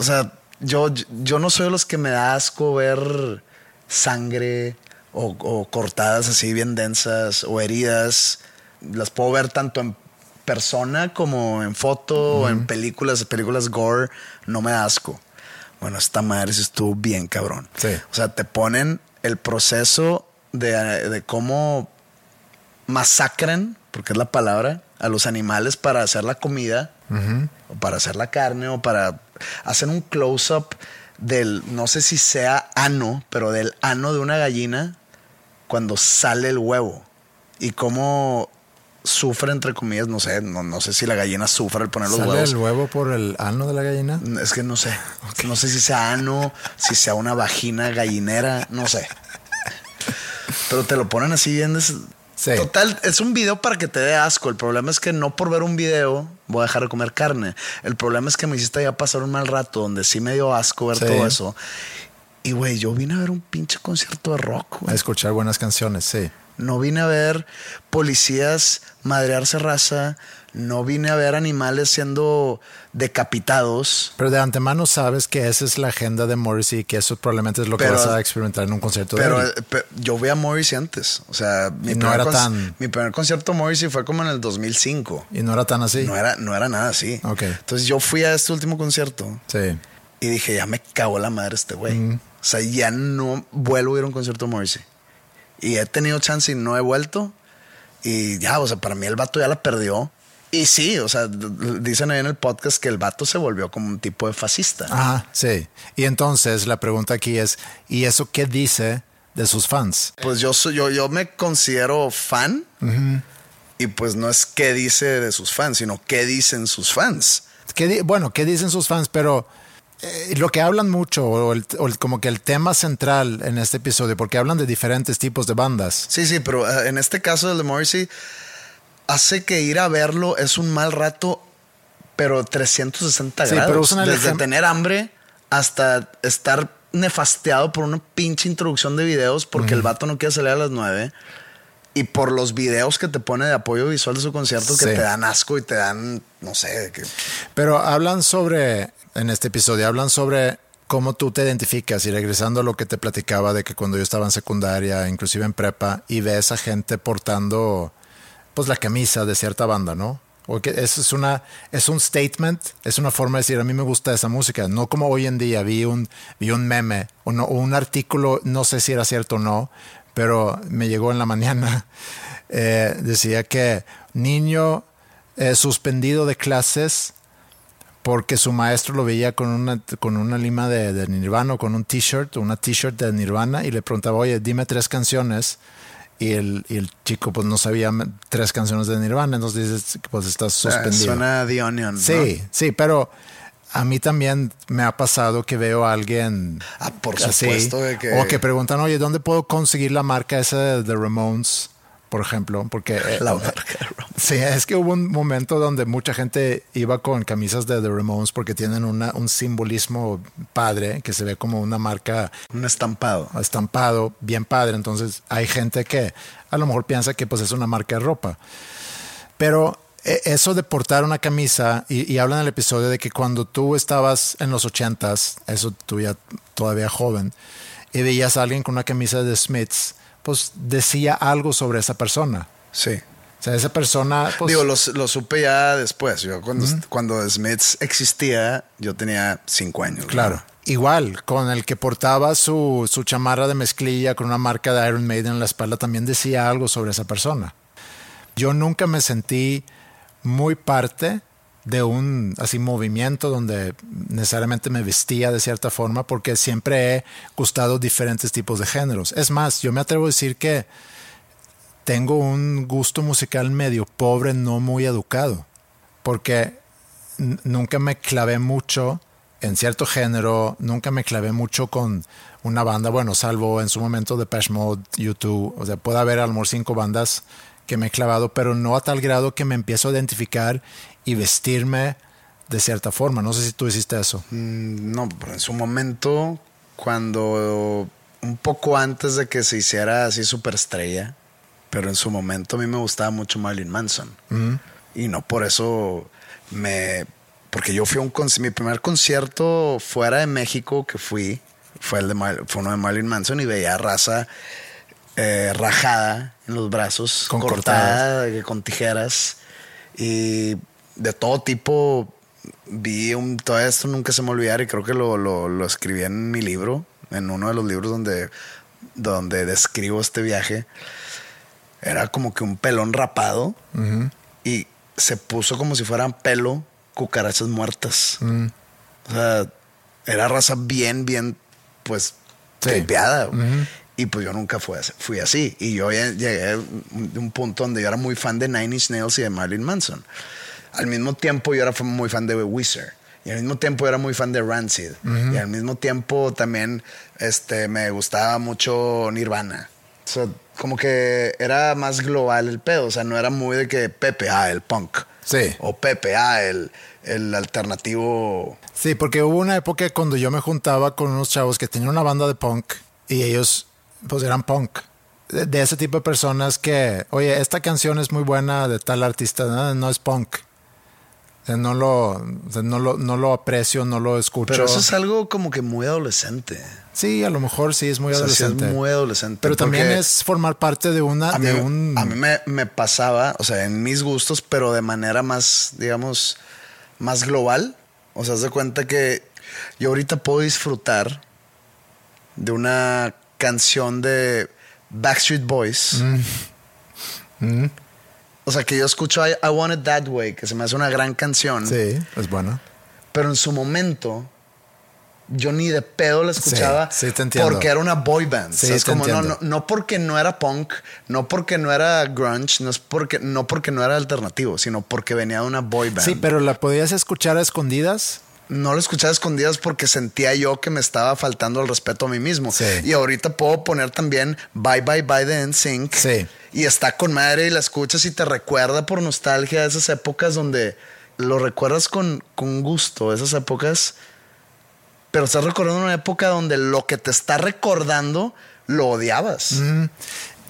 O sea, yo, yo no soy de los que me da asco ver sangre o, o cortadas así bien densas o heridas. Las puedo ver tanto en persona como en foto o en películas, películas gore. No me da asco. Bueno, esta madre sí estuvo bien cabrón. Sí. O sea, te ponen el proceso de, de cómo masacran, porque es la palabra, a los animales para hacer la comida, o para hacer la carne, o para hacer un close-up del, no sé si sea ano, pero del ano de una gallina cuando sale el huevo. Y cómo sufre, entre comillas, no sé, no, no sé si la gallina sufre al poner los ¿Sale huevos. el huevo por el ano de la gallina? Es que no sé. No sé si sea ano, si sea una vagina gallinera, no sé. Pero te lo ponen así bien. Sí. Total, es un video para que te dé asco. El problema es que no por ver un video voy a dejar de comer carne. El problema es que me hiciste ya pasar un mal rato donde sí me dio asco ver Sí. todo eso. Y güey, yo vine a ver un pinche concierto de rock. A escuchar buenas canciones, sí. No vine a ver policías madrearse raza. No vine a ver animales siendo decapitados. Pero de antemano sabes que esa es la agenda de Morrissey y que eso probablemente es lo Pero- que vas a experimentar en un concierto Pero, de él. eh, pe- yo vi a Morrissey antes. O sea, mi, no era tan- mi primer concierto Morrissey fue como en el 2005. Y no era tan así. No, era, no era nada así. Ok. Entonces yo fui a este último concierto Sí. y dije, ya me cagó la madre este güey. Mm. O sea, ya no vuelvo a ir a un concierto de Morrissey. Y he tenido chance y no he vuelto. Y ya, o sea, para mí el vato ya la perdió. Y sí, o sea, dicen ahí en el podcast que el vato se volvió como un tipo de fascista. Ajá, sí. Y entonces la pregunta aquí es, ¿y eso qué dice de sus fans? Pues yo, soy, yo, yo me considero fan. Y pues no es qué dice de sus fans, sino qué dicen sus fans. ¿Qué di- bueno, ¿qué dicen sus fans? Pero eh, lo que hablan mucho, o, el- o el- como que el tema central en este episodio, porque hablan de diferentes tipos de bandas. Sí, sí, pero eh, en este caso el de Morrissey hace que ir a verlo es un mal rato, pero 360 Sí, grados. pero usan el Desde tener hambre hasta estar nefasteado por una pinche introducción de videos porque el vato no quiere salir a las 9. Y por los videos que te pone de apoyo visual de su concierto que te dan asco y te dan, no sé, que Pero hablan sobre, en este episodio, hablan sobre cómo tú te identificas y regresando a lo que te platicaba de que cuando yo estaba en secundaria, inclusive en prepa, y ves a gente portando pues la camisa de cierta banda, ¿no? O que eso es una es un statement, es una forma de decir a mí me gusta esa música, no como hoy en día vi un vi un meme o, no- un artículo, no sé si era cierto o no, pero me llegó en la mañana (laughs) eh, decía que niño eh, suspendido de clases porque su maestro lo veía con una, con una lima de, de Nirvana o con un t-shirt, una t-shirt de Nirvana y le preguntaba, oye, dime tres canciones. Y el, y el chico pues no sabía tres canciones de Nirvana, entonces dices, pues estás Ah, suspendido. suena The Onion. ¿no? sí, sí, pero a mí también me ha pasado que veo a alguien Ah, por así, supuesto que- o que preguntan, oye, ¿dónde puedo conseguir la marca esa de The Ramones? Por ejemplo, porque eh, La marca. Sí, es que hubo un momento donde mucha gente iba con camisas de The Ramones porque tienen una, un simbolismo padre que se ve como una marca Un estampado. estampado bien padre. Entonces hay gente que a lo mejor piensa que pues es una marca de ropa. Pero eh, eso de portar una camisa, y, y hablan en el episodio de que cuando tú estabas en los ochentas, eso tú ya todavía joven, y veías a alguien con una camisa de Smiths, pues decía algo sobre esa persona. Sí. O sea, esa persona... Pues, Digo, lo, lo supe ya después. Yo cuando, cuando Smiths existía, yo tenía cinco años. Claro. Igual, con el que portaba su, su chamarra de mezclilla con una marca de Iron Maiden en la espalda, también decía algo sobre esa persona. Yo nunca me sentí muy parte de un así movimiento donde necesariamente me vestía de cierta forma porque siempre he gustado diferentes tipos de géneros. Es más, yo me atrevo a decir que tengo un gusto musical medio pobre, no muy educado, porque nunca me clavé mucho en cierto género, nunca me clavé mucho con una banda, bueno, salvo en su momento Depeche Mode, U2, o sea, puede haber a cinco bandas que me he clavado, pero no a tal grado que me empiezo a identificar y vestirme de cierta forma. No sé si tú hiciste eso. Mm, No, pero en su momento, cuando un poco antes de que se hiciera así superestrella, pero en su momento a mí me gustaba mucho Marilyn Manson. Y no por eso me porque yo fui a un concierto, mi primer concierto fuera de México que fui, fue, el de, fue uno de Marilyn Manson y veía raza eh, rajada en los brazos, con cortada, con tijeras y de todo tipo. Vi un, todo esto, nunca se me olvidar y creo que lo, lo, lo escribí en mi libro, en uno de los libros donde, donde describo este viaje. Era como que un pelón rapado y se puso como si fueran pelo cucarachas muertas. Mm. O sea, era raza bien, bien, pues, sí. Y pues yo nunca fui, fui así. Y yo llegué a un punto donde yo era muy fan de Nine Inch Nails y de Marilyn Manson. Al mismo tiempo yo era muy fan de Wizard. Y al mismo tiempo era muy fan de Rancid. Y al mismo tiempo también este, me gustaba mucho Nirvana. Como que era más global el pedo. O sea, no era muy de que Pepe, ah, el punk. Sí. O Pepe, ah, el, el alternativo. Sí, porque hubo una época cuando yo me juntaba con unos chavos que tenían una banda de punk y ellos pues eran punk. De, ese tipo de personas que, oye, esta canción es muy buena de tal artista, no, es punk. no lo, no, lo, no lo aprecio, no lo escucho. Pero eso es algo como que muy adolescente. Sí, a lo mejor sí es muy adolescente. es muy adolescente. Pero también es formar parte de una. A mí, de un... a mí me, me, pasaba, o sea, en mis gustos, pero de manera más, digamos, más global. O sea, haz de cuenta que yo ahorita puedo disfrutar de una canción de Backstreet Boys. Mm. Mm. O sea, que yo escucho I, Want It That Way, que se me hace una gran canción. Sí, es buena. Pero en su momento, yo ni de pedo la escuchaba sí, te porque era una boy band. Sí, es como, no, no, no, porque no era punk, no porque no era grunge, no, es porque, no porque no era alternativo, sino porque venía de una boy band. Sí, pero la podías escuchar a escondidas no lo escuchaba escondidas porque sentía yo que me estaba faltando el respeto a mí mismo. Y ahorita puedo poner también Bye Bye Bye de NSYNC. Sí. Y está con madre y la escuchas y te recuerda por nostalgia a esas épocas donde lo recuerdas con, con gusto, esas épocas. Pero estás recordando una época donde lo que te está recordando lo odiabas.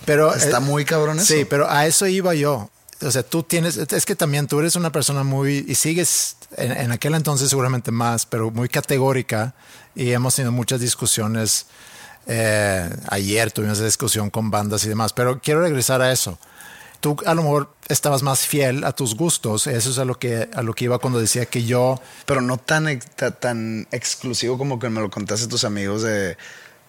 Pero está eh, muy cabrón eso. Sí, pero a eso iba yo o sea, tú tienes, es que también tú eres una persona muy, y sigues en, aquel entonces seguramente más, pero muy categórica y hemos tenido muchas discusiones. Eh, ayer tuvimos esa discusión con bandas y demás, pero quiero regresar a eso. Tú a lo mejor estabas más fiel a tus gustos, eso es a lo que, a lo que iba cuando decía que yo... Pero no tan, tan exclusivo como que me lo contaste a tus amigos de...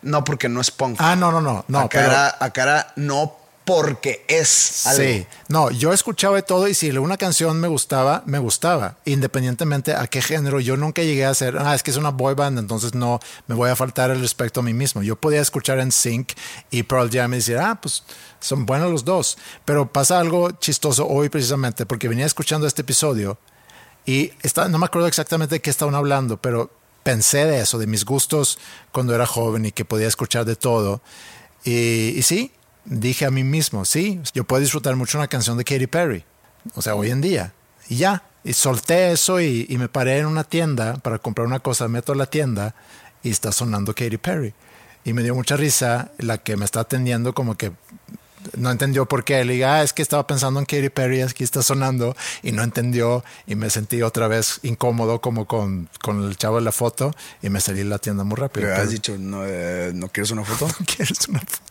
No, porque no es punk. Ah, no, no, no. no acá, era, acá era no porque es algo. Sí, no, yo escuchaba de todo y si una canción me gustaba, me gustaba, independientemente a qué género. Yo nunca llegué a ser, ah, es que es una boy band, entonces no me voy a faltar el respeto a mí mismo. Yo podía escuchar en Sync y Pearl Jam y decir, ah, pues son buenos los dos. Pero pasa algo chistoso hoy precisamente porque venía escuchando este episodio y está, no me acuerdo exactamente de qué estaban hablando, pero pensé de eso, de mis gustos cuando era joven y que podía escuchar de todo. Y, y sí, dije a mí mismo, sí, yo puedo disfrutar mucho una canción de Katy Perry, o sea, hoy en día, y ya, y solté eso y, me paré en una tienda para comprar una cosa, meto a la tienda y está sonando Katy Perry. Y me dio mucha risa la que me está atendiendo como que no entendió por qué. Le dije, ah, es que estaba pensando en Katy Perry, aquí está sonando, y no entendió, y me sentí otra vez incómodo como con, con el chavo de la foto, y me salí de la tienda muy rápido. Pero has dicho, ¿no, eh, ¿no quieres una foto? (laughs) ¿No quieres una foto?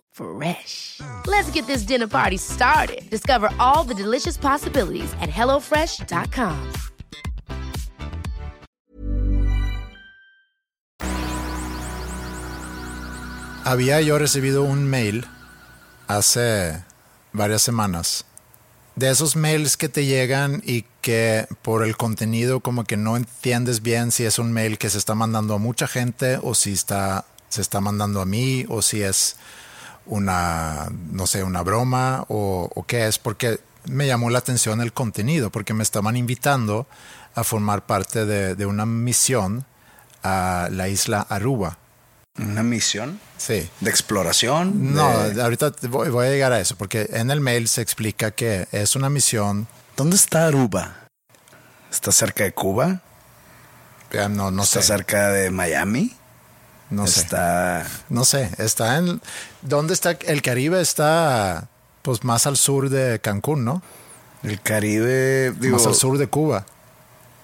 Fresh. Let's get this dinner party started. Discover all the delicious possibilities at HelloFresh.com. Había yo recibido un mail hace varias semanas. De esos mails que te llegan y que por el contenido como que no entiendes bien si es un mail que se está mandando a mucha gente o si está, se está mandando a mí o si es una no sé una broma o, o qué es porque me llamó la atención el contenido porque me estaban invitando a formar parte de, de una misión a la isla Aruba. ¿Una misión? Sí. ¿De exploración? No, De- ahorita voy, voy a llegar a eso, porque en el mail se explica que es una misión, ¿Dónde está Aruba? ¿Está cerca de Cuba? no, no ¿Está sé, cerca de Miami? No sé, Está... no sé, está en, ¿dónde está? El Caribe está, pues más al sur de Cancún, ¿no? El Caribe, digo, más al sur de Cuba.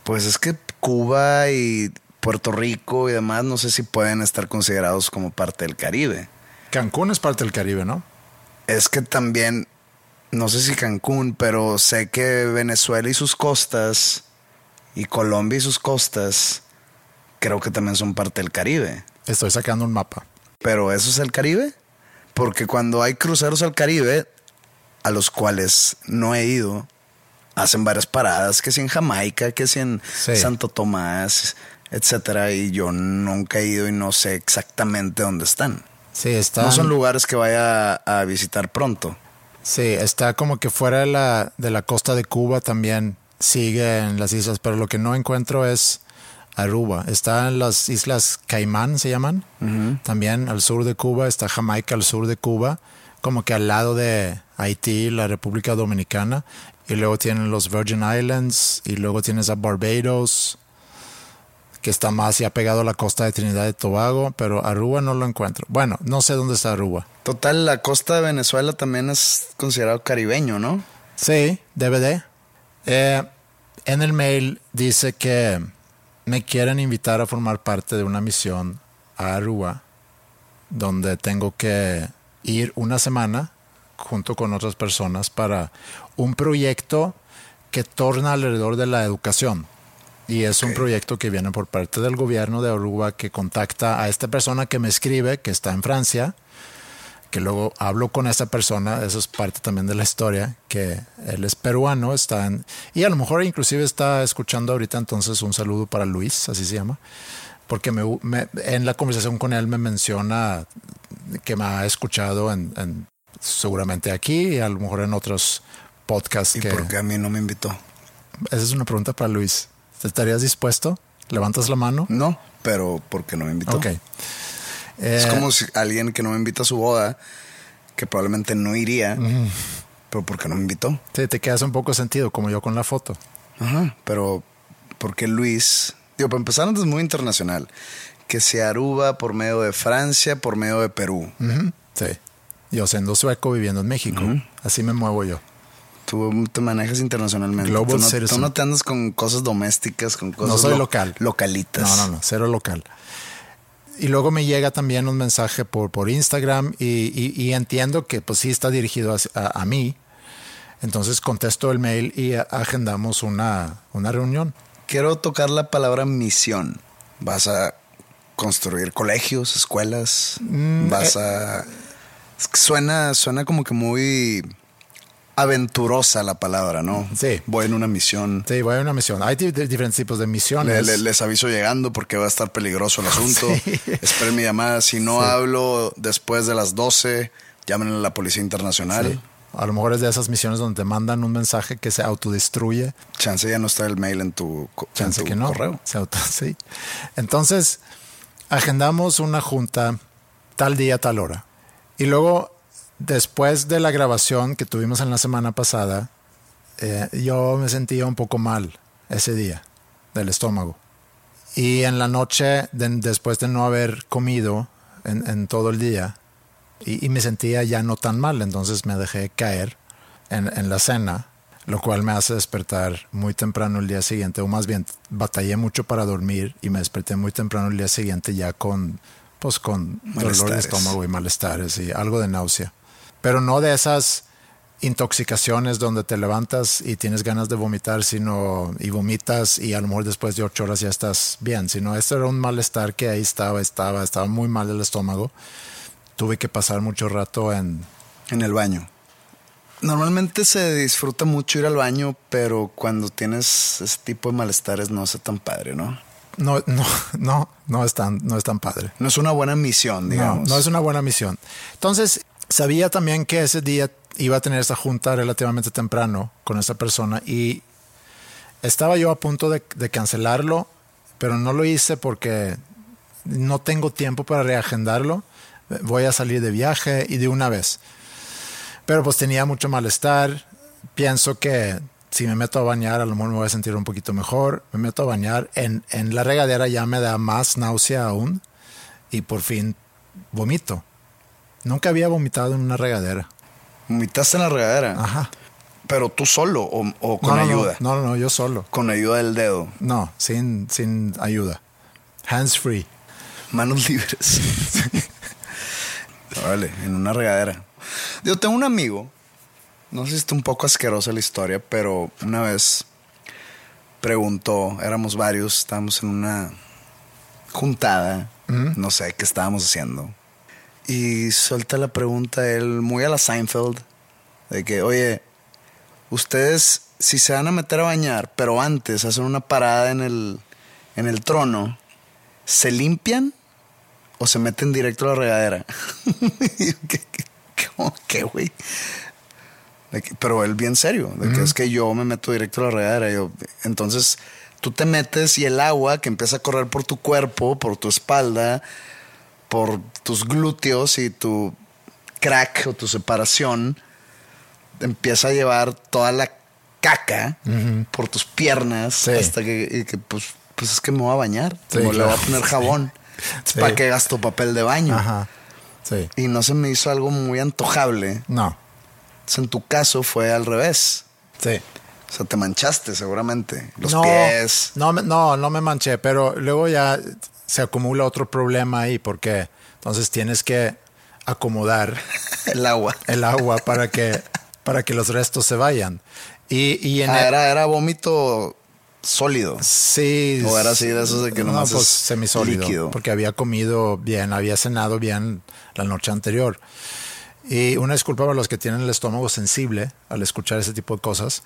pues es que Cuba y Puerto Rico y demás no sé si pueden estar considerados como parte del Caribe. Cancún es parte del Caribe, ¿no? Es que también, no sé si Cancún, pero sé que Venezuela y sus costas y Colombia y sus costas creo que también son parte del Caribe. Estoy sacando un mapa. Pero eso es el Caribe. Porque cuando hay cruceros al Caribe, a los cuales no he ido, hacen varias paradas, que si en Jamaica, que si en Sí. Santo Tomás, etcétera, y yo nunca he ido y no sé exactamente dónde están. Sí, está. No son lugares que vaya a visitar pronto. Sí, está como que fuera de la, de la costa de Cuba también sigue en las islas, pero lo que no encuentro es Aruba. Está en las islas Caimán, se llaman. También al sur de Cuba, está Jamaica al sur de Cuba, como que al lado de Haití, la República Dominicana. Y luego tienen los Virgin Islands, y luego tienes a Barbados, que está más ya pegado a la costa de Trinidad y Tobago, pero Aruba no lo encuentro. Bueno, no sé dónde está Aruba. Total, la costa de Venezuela también es considerado caribeño, ¿no? Sí, DVD. Eh, en el mail dice que me quieren invitar a formar parte de una misión a Aruba, donde tengo que ir una semana junto con otras personas para un proyecto que torna alrededor de la educación. Y es un proyecto que viene por parte del gobierno de Aruba que contacta a esta persona que me escribe, que está en Francia, que luego hablo con esa persona, eso es parte también de la historia, que él es peruano, está en, y a lo mejor inclusive está escuchando ahorita, entonces un saludo para Luis, así se llama, porque me, me- en la conversación con él me menciona que me ha escuchado en, en- seguramente aquí y a lo mejor en otros podcasts ¿Y que... por qué a mí no me invitó? Esa es una pregunta para Luis. ¿Estarías dispuesto? ¿Levantas la mano? No, pero ¿por qué no me invitó? Ok. Es Eh, como si alguien que no me invita a su boda, que probablemente no iría, pero ¿por qué no me invitó? te, te quedas un poco sentido, como yo con la foto. Ajá, pero ¿por qué Luis? Digo, para empezar, es muy internacional. Que se Aruba por medio de Francia, por medio de Perú. Sí. Yo siendo sueco viviendo en México. Así me muevo yo. Tú te manejas internacionalmente. Global tú, no, citizen. tú no te andas con cosas domésticas, con cosas no soy lo- local. localitas. No, no, no, cero local. Y luego me llega también un mensaje por, por Instagram y, y- y entiendo que pues sí está dirigido a, a mí. Entonces contesto el mail y a- agendamos una, una reunión. Quiero tocar la palabra misión. Vas a construir colegios, escuelas. Mm, vas eh. a. Suena, suena como que muy aventurosa la palabra, ¿no? Sí. Voy en una misión. Sí, voy a una misión. Hay di- di- diferentes tipos de misiones. le- les aviso llegando porque va a estar peligroso el asunto. (laughs) Sí. Esperen mi llamada. Si no hablo después de las 12, llamen a la Policía Internacional. Sí. A lo mejor es de esas misiones donde te mandan un mensaje que se autodestruye. Chance ya no está el mail en tu, en Chance tu que no. correo. Se auto- (laughs) sí. Entonces, agendamos una junta tal día, tal hora. Y luego, después de la grabación que tuvimos en la semana pasada, eh, yo me sentía un poco mal ese día del estómago. Y en la noche, de- después de no haber comido en, en todo el día, y, y me sentía ya no tan mal, entonces me dejé caer en, en la cena, lo cual me hace despertar muy temprano el día siguiente, o más bien batallé mucho para dormir y me desperté muy temprano el día siguiente ya con, pues con dolor de estómago y malestares y algo de náusea. Pero no de esas intoxicaciones donde te levantas y tienes ganas de vomitar, sino y vomitas y a lo mejor después de ocho horas ya estás bien, sino esto era un malestar que ahí estaba, estaba, estaba muy mal el estómago tuve que pasar mucho rato en... En el baño. Normalmente se disfruta mucho ir al baño, pero cuando tienes ese tipo de malestares no es tan padre, ¿no? No, no, (laughs) no, no es tan, no es tan padre. No es una buena misión, digamos. No, no es una buena misión. Entonces, sabía también que ese día iba a tener esta junta relativamente temprano con esa persona y estaba yo a punto de, de cancelarlo, pero no lo hice porque no tengo tiempo para reagendarlo. Voy a salir de viaje y de una vez. Pero pues tenía mucho malestar. Pienso que si me meto a bañar, a lo mejor me voy a sentir un poquito mejor. Me meto a bañar. En, en la regadera ya me da más náusea aún. Y por fin vomito. Nunca había vomitado en una regadera. ¿Vomitaste en la regadera? Ajá. ¿Pero tú solo o, o con No, ayuda? No, no, no, yo solo. Con ayuda del dedo. No, sin, sin ayuda. Hands free. Manos libres. (laughs) Vale, en una regadera. Yo tengo un amigo, no sé si está un poco asquerosa la historia, pero una vez preguntó, éramos varios, estábamos en una juntada, no sé qué estábamos haciendo. Y suelta la pregunta él, muy a la Seinfeld, de que, oye, ustedes si se van a meter a bañar, pero antes hacen una parada en el, en el trono, ¿se limpian o se meten directo a la regadera? (laughs) ¿Qué, güey? Pero él bien serio, de que es que yo me meto directo a la regadera. Yo, entonces tú te metes y el agua que empieza a correr por tu cuerpo, por tu espalda, por tus glúteos y tu crack o tu separación, empieza a llevar toda la caca por tus piernas Sí. hasta que, y que, pues, pues es que me voy a bañar. Sí, como le voy a poner jabón. Sí. Para que gasto papel de baño. Ajá. Y no se me hizo algo muy antojable. No. Entonces, en tu caso fue al revés. Sí. O sea, te manchaste seguramente. Los no, pies. No, no, no me manché, pero luego ya se acumula otro problema ahí porque entonces tienes que acomodar El agua. el agua para que, para que los restos se vayan. Y, y en Ah, el- era, era vómito sólido. Sí. O era así de esos de que no, nomás pues es semisólido. líquido. Porque había comido bien, había cenado bien la noche anterior. Y una disculpa para los que tienen el estómago sensible al escuchar ese tipo de cosas.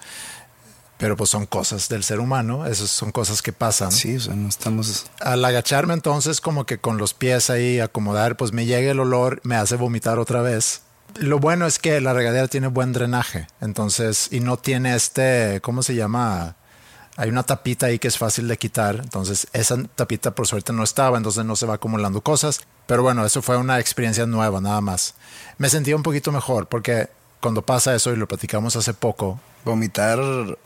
Pero pues son cosas del ser humano, esas son cosas que pasan. Sí, o sea, no estamos. Al agacharme entonces como que con los pies ahí acomodar, pues me llega el olor, me hace vomitar otra vez. Lo bueno es que la regadera tiene buen drenaje, entonces, y no tiene este, ¿cómo se llama? Hay una tapita ahí que es fácil de quitar, entonces esa tapita por suerte no estaba, entonces no se va acumulando cosas. Pero bueno, eso fue una experiencia nueva, nada más. Me sentía un poquito mejor porque cuando pasa eso, y lo platicamos hace poco, Vomitar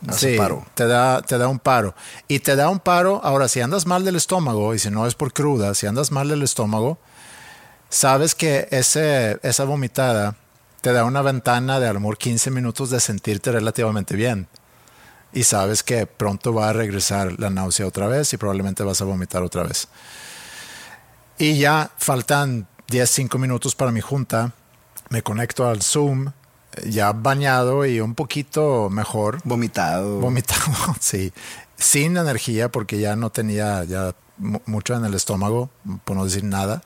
hace Sí, paro. Te da, te da un paro. Y te da un paro, ahora, si andas mal del estómago, y si no es por cruda, si andas mal del estómago, sabes que ese, esa vomitada te da una ventana de a lo mejor 15 minutos de sentirte relativamente bien. Y sabes que pronto va a regresar la náusea otra vez y probablemente vas a vomitar otra vez. Y ya faltan 10, 5 minutos para mi junta. Me conecto al Zoom, ya bañado y un poquito mejor. Vomitado. Vomitado, (laughs) sí. Sin energía porque ya no tenía ya mu- mucho en el estómago, por no decir nada.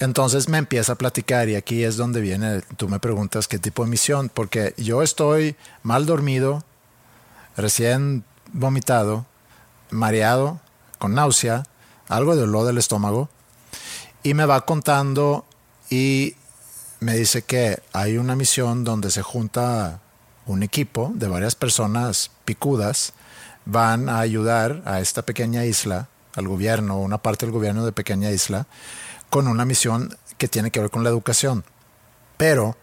Entonces me empieza a platicar y aquí es donde viene, tú me preguntas qué tipo de misión, porque yo estoy mal dormido, recién vomitado, mareado, con náusea, algo de olor del estómago, y me va contando y me dice que hay una misión donde se junta un equipo de varias personas picudas, van a ayudar a esta pequeña isla, al gobierno, una parte del gobierno de pequeña isla, con una misión que tiene que ver con la educación. Pero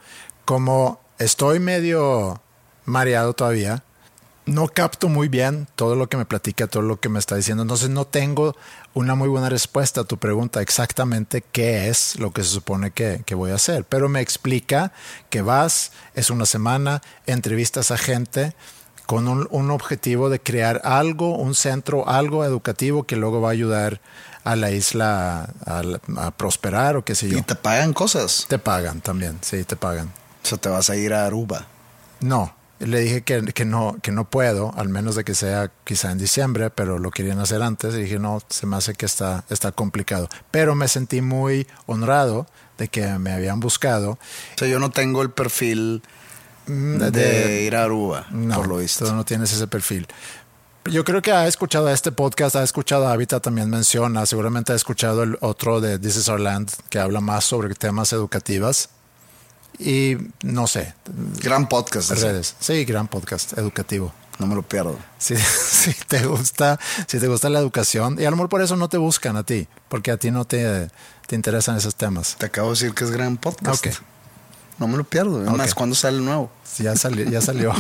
como estoy medio mareado todavía, no capto muy bien todo lo que me platica, todo lo que me está diciendo. Entonces no tengo una muy buena respuesta a tu pregunta exactamente qué es lo que se supone que, que voy a hacer. Pero me explica que vas, es una semana, entrevistas a gente con un, un objetivo de crear algo, un centro, algo educativo que luego va a ayudar a la isla a, a- a prosperar o qué sé yo. Y te pagan cosas. Te pagan también, sí, te pagan. O sea, te vas a ir a Aruba. No, Le dije que, que, no, que no puedo, al menos de que sea quizá en diciembre, pero lo querían hacer antes. Y dije, no, se me hace que está, está complicado. Pero me sentí muy honrado de que me habían buscado. O sea, yo no tengo el perfil mm, de, ir a Aruba, no, por lo visto. Tú no tienes ese perfil. Yo creo que ha escuchado este podcast, ha escuchado Habitat también menciona, seguramente ha escuchado el otro de This is Our Land que habla más sobre temas educativas y no sé. Gran podcast. Redes. Sí, gran podcast educativo. No me lo pierdo. Si, (laughs) si, te gusta, si te gusta la educación, y a lo mejor por eso no te buscan a ti, porque a ti no te, te interesan esos temas. Te acabo de decir que es gran podcast. No me lo pierdo. Es más, ¿cuándo sale el nuevo? Ya salió. (laughs) Ya salió.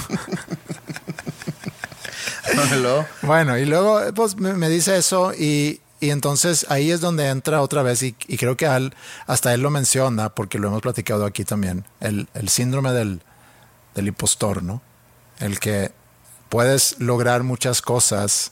bueno, y luego pues, me dice eso y, y entonces ahí es donde entra otra vez, y, creo que al, hasta él lo menciona, porque lo hemos platicado aquí también, el, el síndrome del, del, impostor. El que puedes lograr muchas cosas,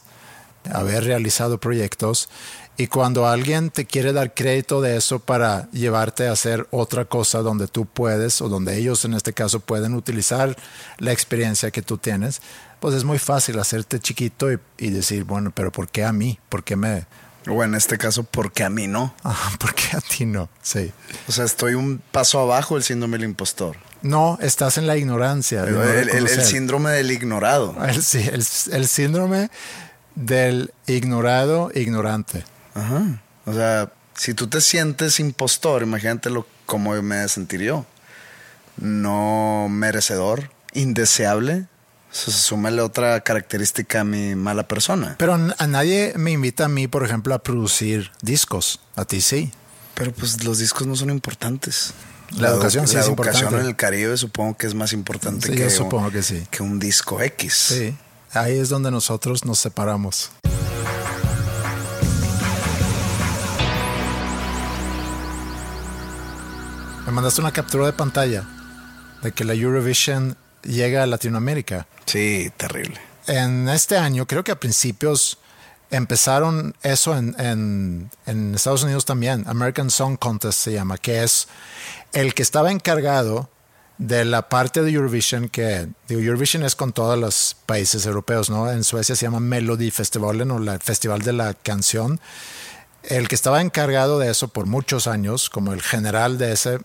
haber realizado proyectos, y cuando alguien te quiere dar crédito de eso para llevarte a hacer otra cosa donde tú puedes, o donde ellos en este caso pueden utilizar la experiencia que tú tienes, pues es muy fácil hacerte chiquito y decir, bueno, pero ¿por qué a mí? ¿Por qué me, o en este caso, porque a mí no. (laughs) Ajá, porque a ti no, sí. O sea, estoy un paso abajo del síndrome del impostor. No, estás en la ignorancia. el, síndrome del ignorado. sí, el, síndrome del ignorado ignorante. Ajá. O sea, si tú te sientes impostor, imagínate lo, cómo me sentir yo. No merecedor, indeseable, súmale otra característica a mi mala persona. Pero a nadie me invita a mí, por ejemplo, a producir discos. A ti sí. Pero pues los discos no son importantes. La, educación sí la es educación en el Caribe supongo que es más importante que, supongo que, sí. que un disco X. Sí. Ahí es donde nosotros nos separamos. Me mandaste una captura de pantalla de que la Eurovision llega a Latinoamérica. Sí, terrible. En este año, creo que a principios empezaron eso en, Estados Unidos también. American Song Contest se llama, que es el que estaba encargado de la parte de Eurovision que Eurovision es con todos los países europeos, ¿no? En Suecia se llama Melody Festival, o el Festival de la Canción. El que estaba encargado de eso por muchos años, como el general de ese,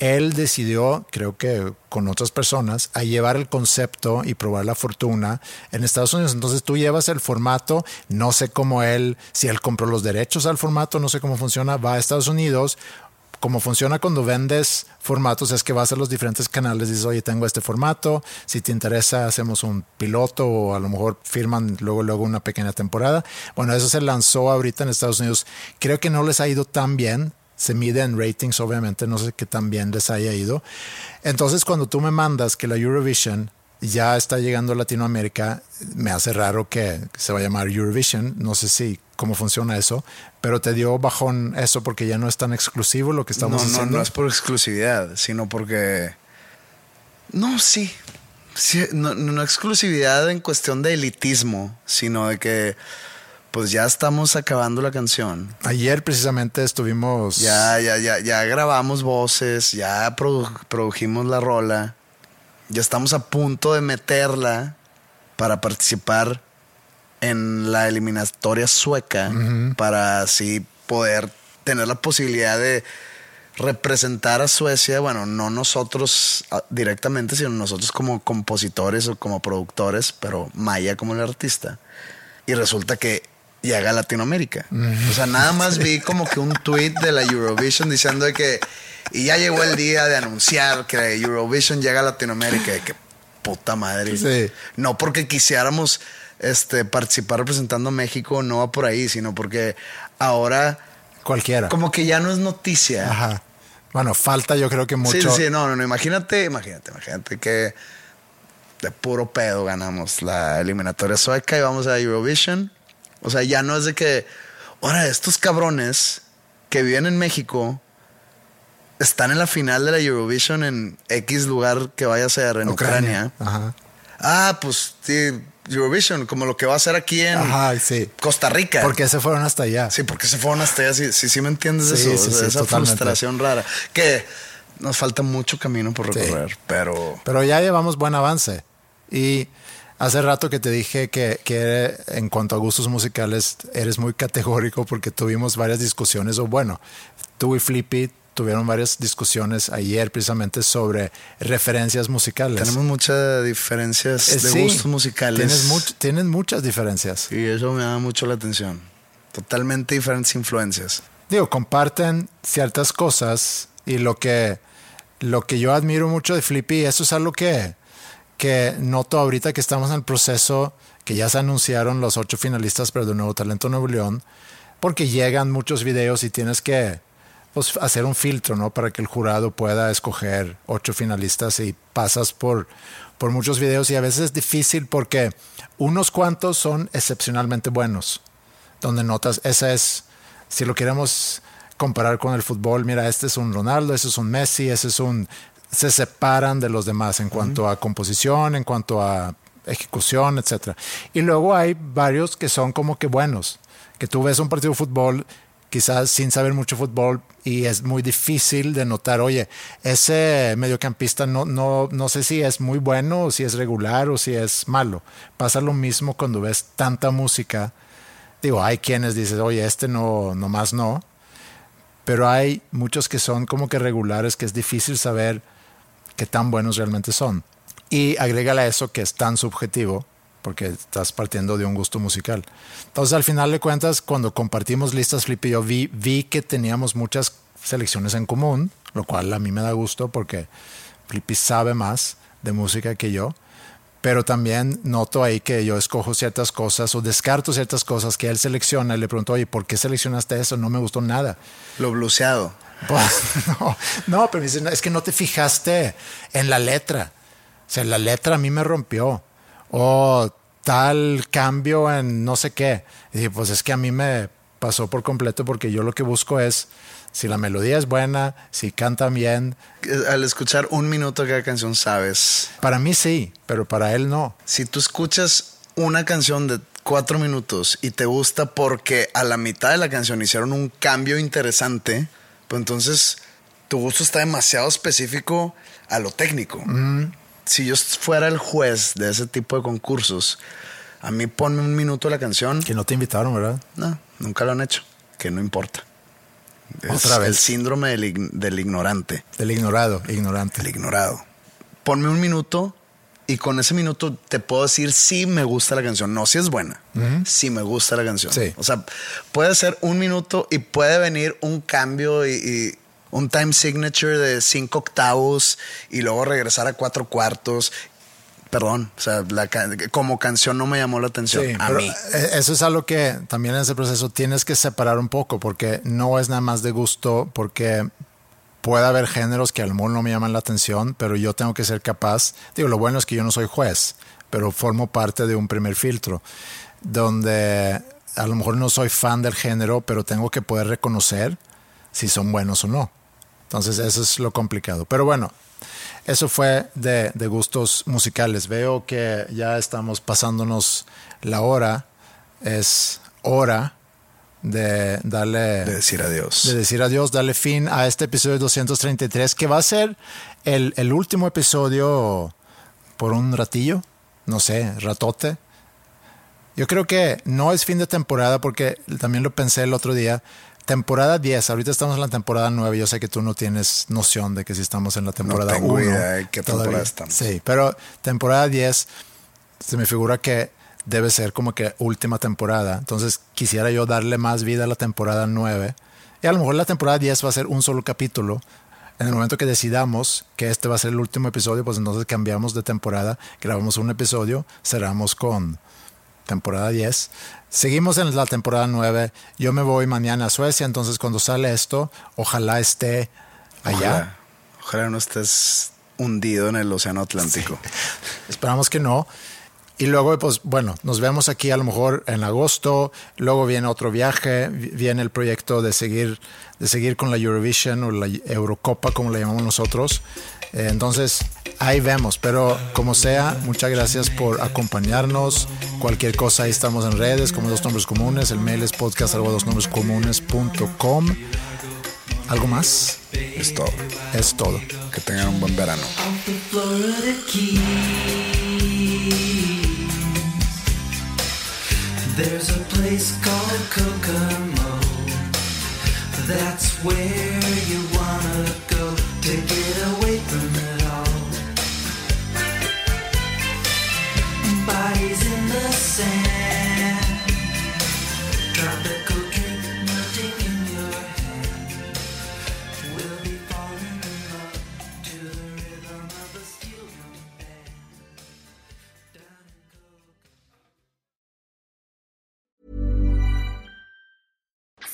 él decidió, creo que con otras personas, a llevar el concepto y probar la fortuna en Estados Unidos. Entonces tú llevas el formato, no sé cómo él, si él compró los derechos al formato, no sé cómo funciona, va a Estados Unidos, como funciona cuando vendes formatos es que vas a los diferentes canales y dices, oye, tengo este formato, si te interesa hacemos un piloto o a lo mejor firman luego, luego una pequeña temporada. Bueno, eso se lanzó ahorita en Estados Unidos. Creo que no les ha ido tan bien. Se mide en ratings, obviamente, no sé qué tan bien les haya ido. Entonces, cuando tú me mandas que la Eurovision ya está llegando a Latinoamérica, me hace raro que se va a llamar Eurovision. No sé si cómo funciona eso, pero te dio bajón eso porque ya no es tan exclusivo lo que estamos haciendo. No, no es por exclusividad, sino porque... No, sí. no, no exclusividad en cuestión de elitismo, sino de que pues ya estamos acabando la canción. Ayer precisamente estuvimos... Ya, ya, ya, ya grabamos voces, ya produjimos la rola, ya estamos a punto de meterla para participar en la eliminatoria sueca para así poder tener la posibilidad de representar a Suecia, bueno, no nosotros ah, directamente, sino nosotros como compositores o como productores, pero Maya como el artista. Y resulta que llega a Latinoamérica. O sea, nada más vi como que un (laughs) tweet de la Eurovision diciendo que y ya llegó el día de anunciar que Eurovision llega a Latinoamérica. Y que puta madre. No porque quisiéramos este, participar representando a México no va por ahí, sino porque ahora... Cualquiera. Como que ya no es noticia. Ajá. Bueno, falta yo creo que mucho... Sí, sí, no, no, no, imagínate, imagínate, imagínate que de puro pedo ganamos la eliminatoria sueca y vamos a Eurovision. O sea, ya no es de que, ahora, estos cabrones que viven en México están en la final de la Eurovision en X lugar que vaya a ser en Ucrania. Ajá. Ah, pues sí, Eurovision, como lo que va a ser aquí en Costa Rica. Porque se fueron hasta allá. Sí, porque se fueron hasta allá. Sí, sí, me entiendes eso. esa frustración rara. Que nos falta mucho camino por recorrer, pero. Pero ya llevamos buen avance. Y hace rato que te dije que, que en cuanto a gustos musicales eres muy categórico porque tuvimos varias discusiones, o bueno, tú y Flippy tuvieron varias discusiones ayer precisamente sobre referencias musicales. Tenemos muchas diferencias Eh, de sí, gustos musicales. Tienes much- tienen muchas diferencias. y eso me da mucho la atención. Totalmente diferentes influencias. Digo, comparten ciertas cosas y lo que, lo que yo admiro mucho de Flippy, eso es algo que, que noto ahorita que estamos en el proceso, que ya se anunciaron los ocho finalistas pero de Nuevo Talento Nuevo León, porque llegan muchos videos y tienes que pues, hacer un filtro, ¿no? Para que el jurado pueda escoger ocho finalistas y pasas por, por muchos videos y a veces es difícil porque unos cuantos son excepcionalmente buenos, donde notas, esa es, si lo queremos comparar con el fútbol, mira, este es un Ronaldo, ese es un Messi, ese es un... Se separan de los demás en cuanto a composición, en cuanto a ejecución, etcétera. Y luego hay varios que son como que buenos, que tú ves un partido de fútbol quizás sin saber mucho fútbol y es muy difícil de notar, oye, ese mediocampista no, no, no sé si es muy bueno o si es regular o si es malo. Pasa lo mismo cuando ves tanta música. Digo, hay quienes dicen, oye, este no, nomás no. Pero hay muchos que son como que regulares, que es difícil saber qué tan buenos realmente son. Y agrégale a eso que es tan subjetivo, porque estás partiendo de un gusto musical. Entonces, al final de cuentas, cuando compartimos listas Flippy, yo vi, vi que teníamos muchas selecciones en común, lo cual a mí me da gusto porque Flippy sabe más de música que yo. Pero también noto ahí que yo escojo ciertas cosas o descarto ciertas cosas que él selecciona y le pregunto, oye, ¿por qué seleccionaste eso? No me gustó nada. Lo bluseado. Pues, (laughs) no, no, pero me dicen, es que no te fijaste en la letra. O sea, la letra a mí me rompió. O tal cambio en no sé qué. Y dije, pues es que a mí me pasó por completo porque yo lo que busco es si la melodía es buena, si cantan bien. Al escuchar un minuto cada canción sabes. Para mí sí, pero para él no. Si tú escuchas una canción de cuatro minutos y te gusta porque a la mitad de la canción hicieron un cambio interesante, pues entonces tu gusto está demasiado específico a lo técnico. Si yo fuera el juez de ese tipo de concursos, a mí ponme un minuto la canción. Que no te invitaron, ¿verdad? No, nunca lo han hecho. Que no importa. Es Otra vez. El síndrome del, ig- del ignorante, Del ignorado, ignorante. el ignorado. Ponme un minuto y con ese minuto te puedo decir si me gusta la canción. No si es buena, si me gusta la canción. Sí. O sea, puede ser un minuto y puede venir un cambio y, y un time signature de cinco octavos y luego regresar a cuatro cuartos. Perdón, o sea, la como canción no me llamó la atención Sí, a mí. eh, Eso es algo que también en ese proceso tienes que separar un poco porque no es nada más de gusto porque puede haber géneros que al mejor no me llaman la atención, pero yo tengo que ser capaz. Digo, lo bueno es que yo no soy juez, pero formo parte de un primer filtro donde a lo mejor no soy fan del género, pero tengo que poder reconocer si son buenos o no. Entonces eso es lo complicado. Pero bueno, eso fue de, de gustos musicales. Veo que ya estamos pasándonos la hora. Es hora de darle De decir adiós. de decir adiós, darle fin a este episodio 233, que va a ser el, el último episodio por un ratillo, no sé, ratote. Yo creo que no es fin de temporada porque también lo pensé el otro día. Temporada 10, ahorita estamos en la temporada 9. Yo sé que tú no tienes noción de que si estamos en la temporada tengo 1. idea de qué temporada todavía. estamos. Sí, pero temporada 10 se me figura que debe ser como que última temporada. Entonces quisiera yo darle más vida a la temporada 9. Y a lo mejor la temporada 10 va a ser un solo capítulo. En el momento que decidamos que este va a ser el último episodio, pues entonces cambiamos de temporada, grabamos un episodio, cerramos con temporada 10. Seguimos en la temporada 9. Yo me voy mañana a Suecia, entonces cuando sale esto, ojalá esté allá. Ojalá, ojalá no estés hundido en el océano Atlántico. (laughs) Esperamos que no. Y luego, pues bueno, nos vemos aquí a lo mejor en agosto. Luego viene otro viaje, vi- viene el proyecto de seguir, de seguir con la Eurovision o la Eurocopa, como la llamamos nosotros. Eh, entonces, ahí vemos. Pero como sea, muchas gracias por acompañarnos. Cualquier cosa, ahí estamos en redes como Dos Nombres Comunes. El mail es podcast. ¿Algo más? Es todo. Es todo. Que tengan un buen verano. There's a place called Kokomo. That's where you wanna go to get away from it all. Bodies in the sand.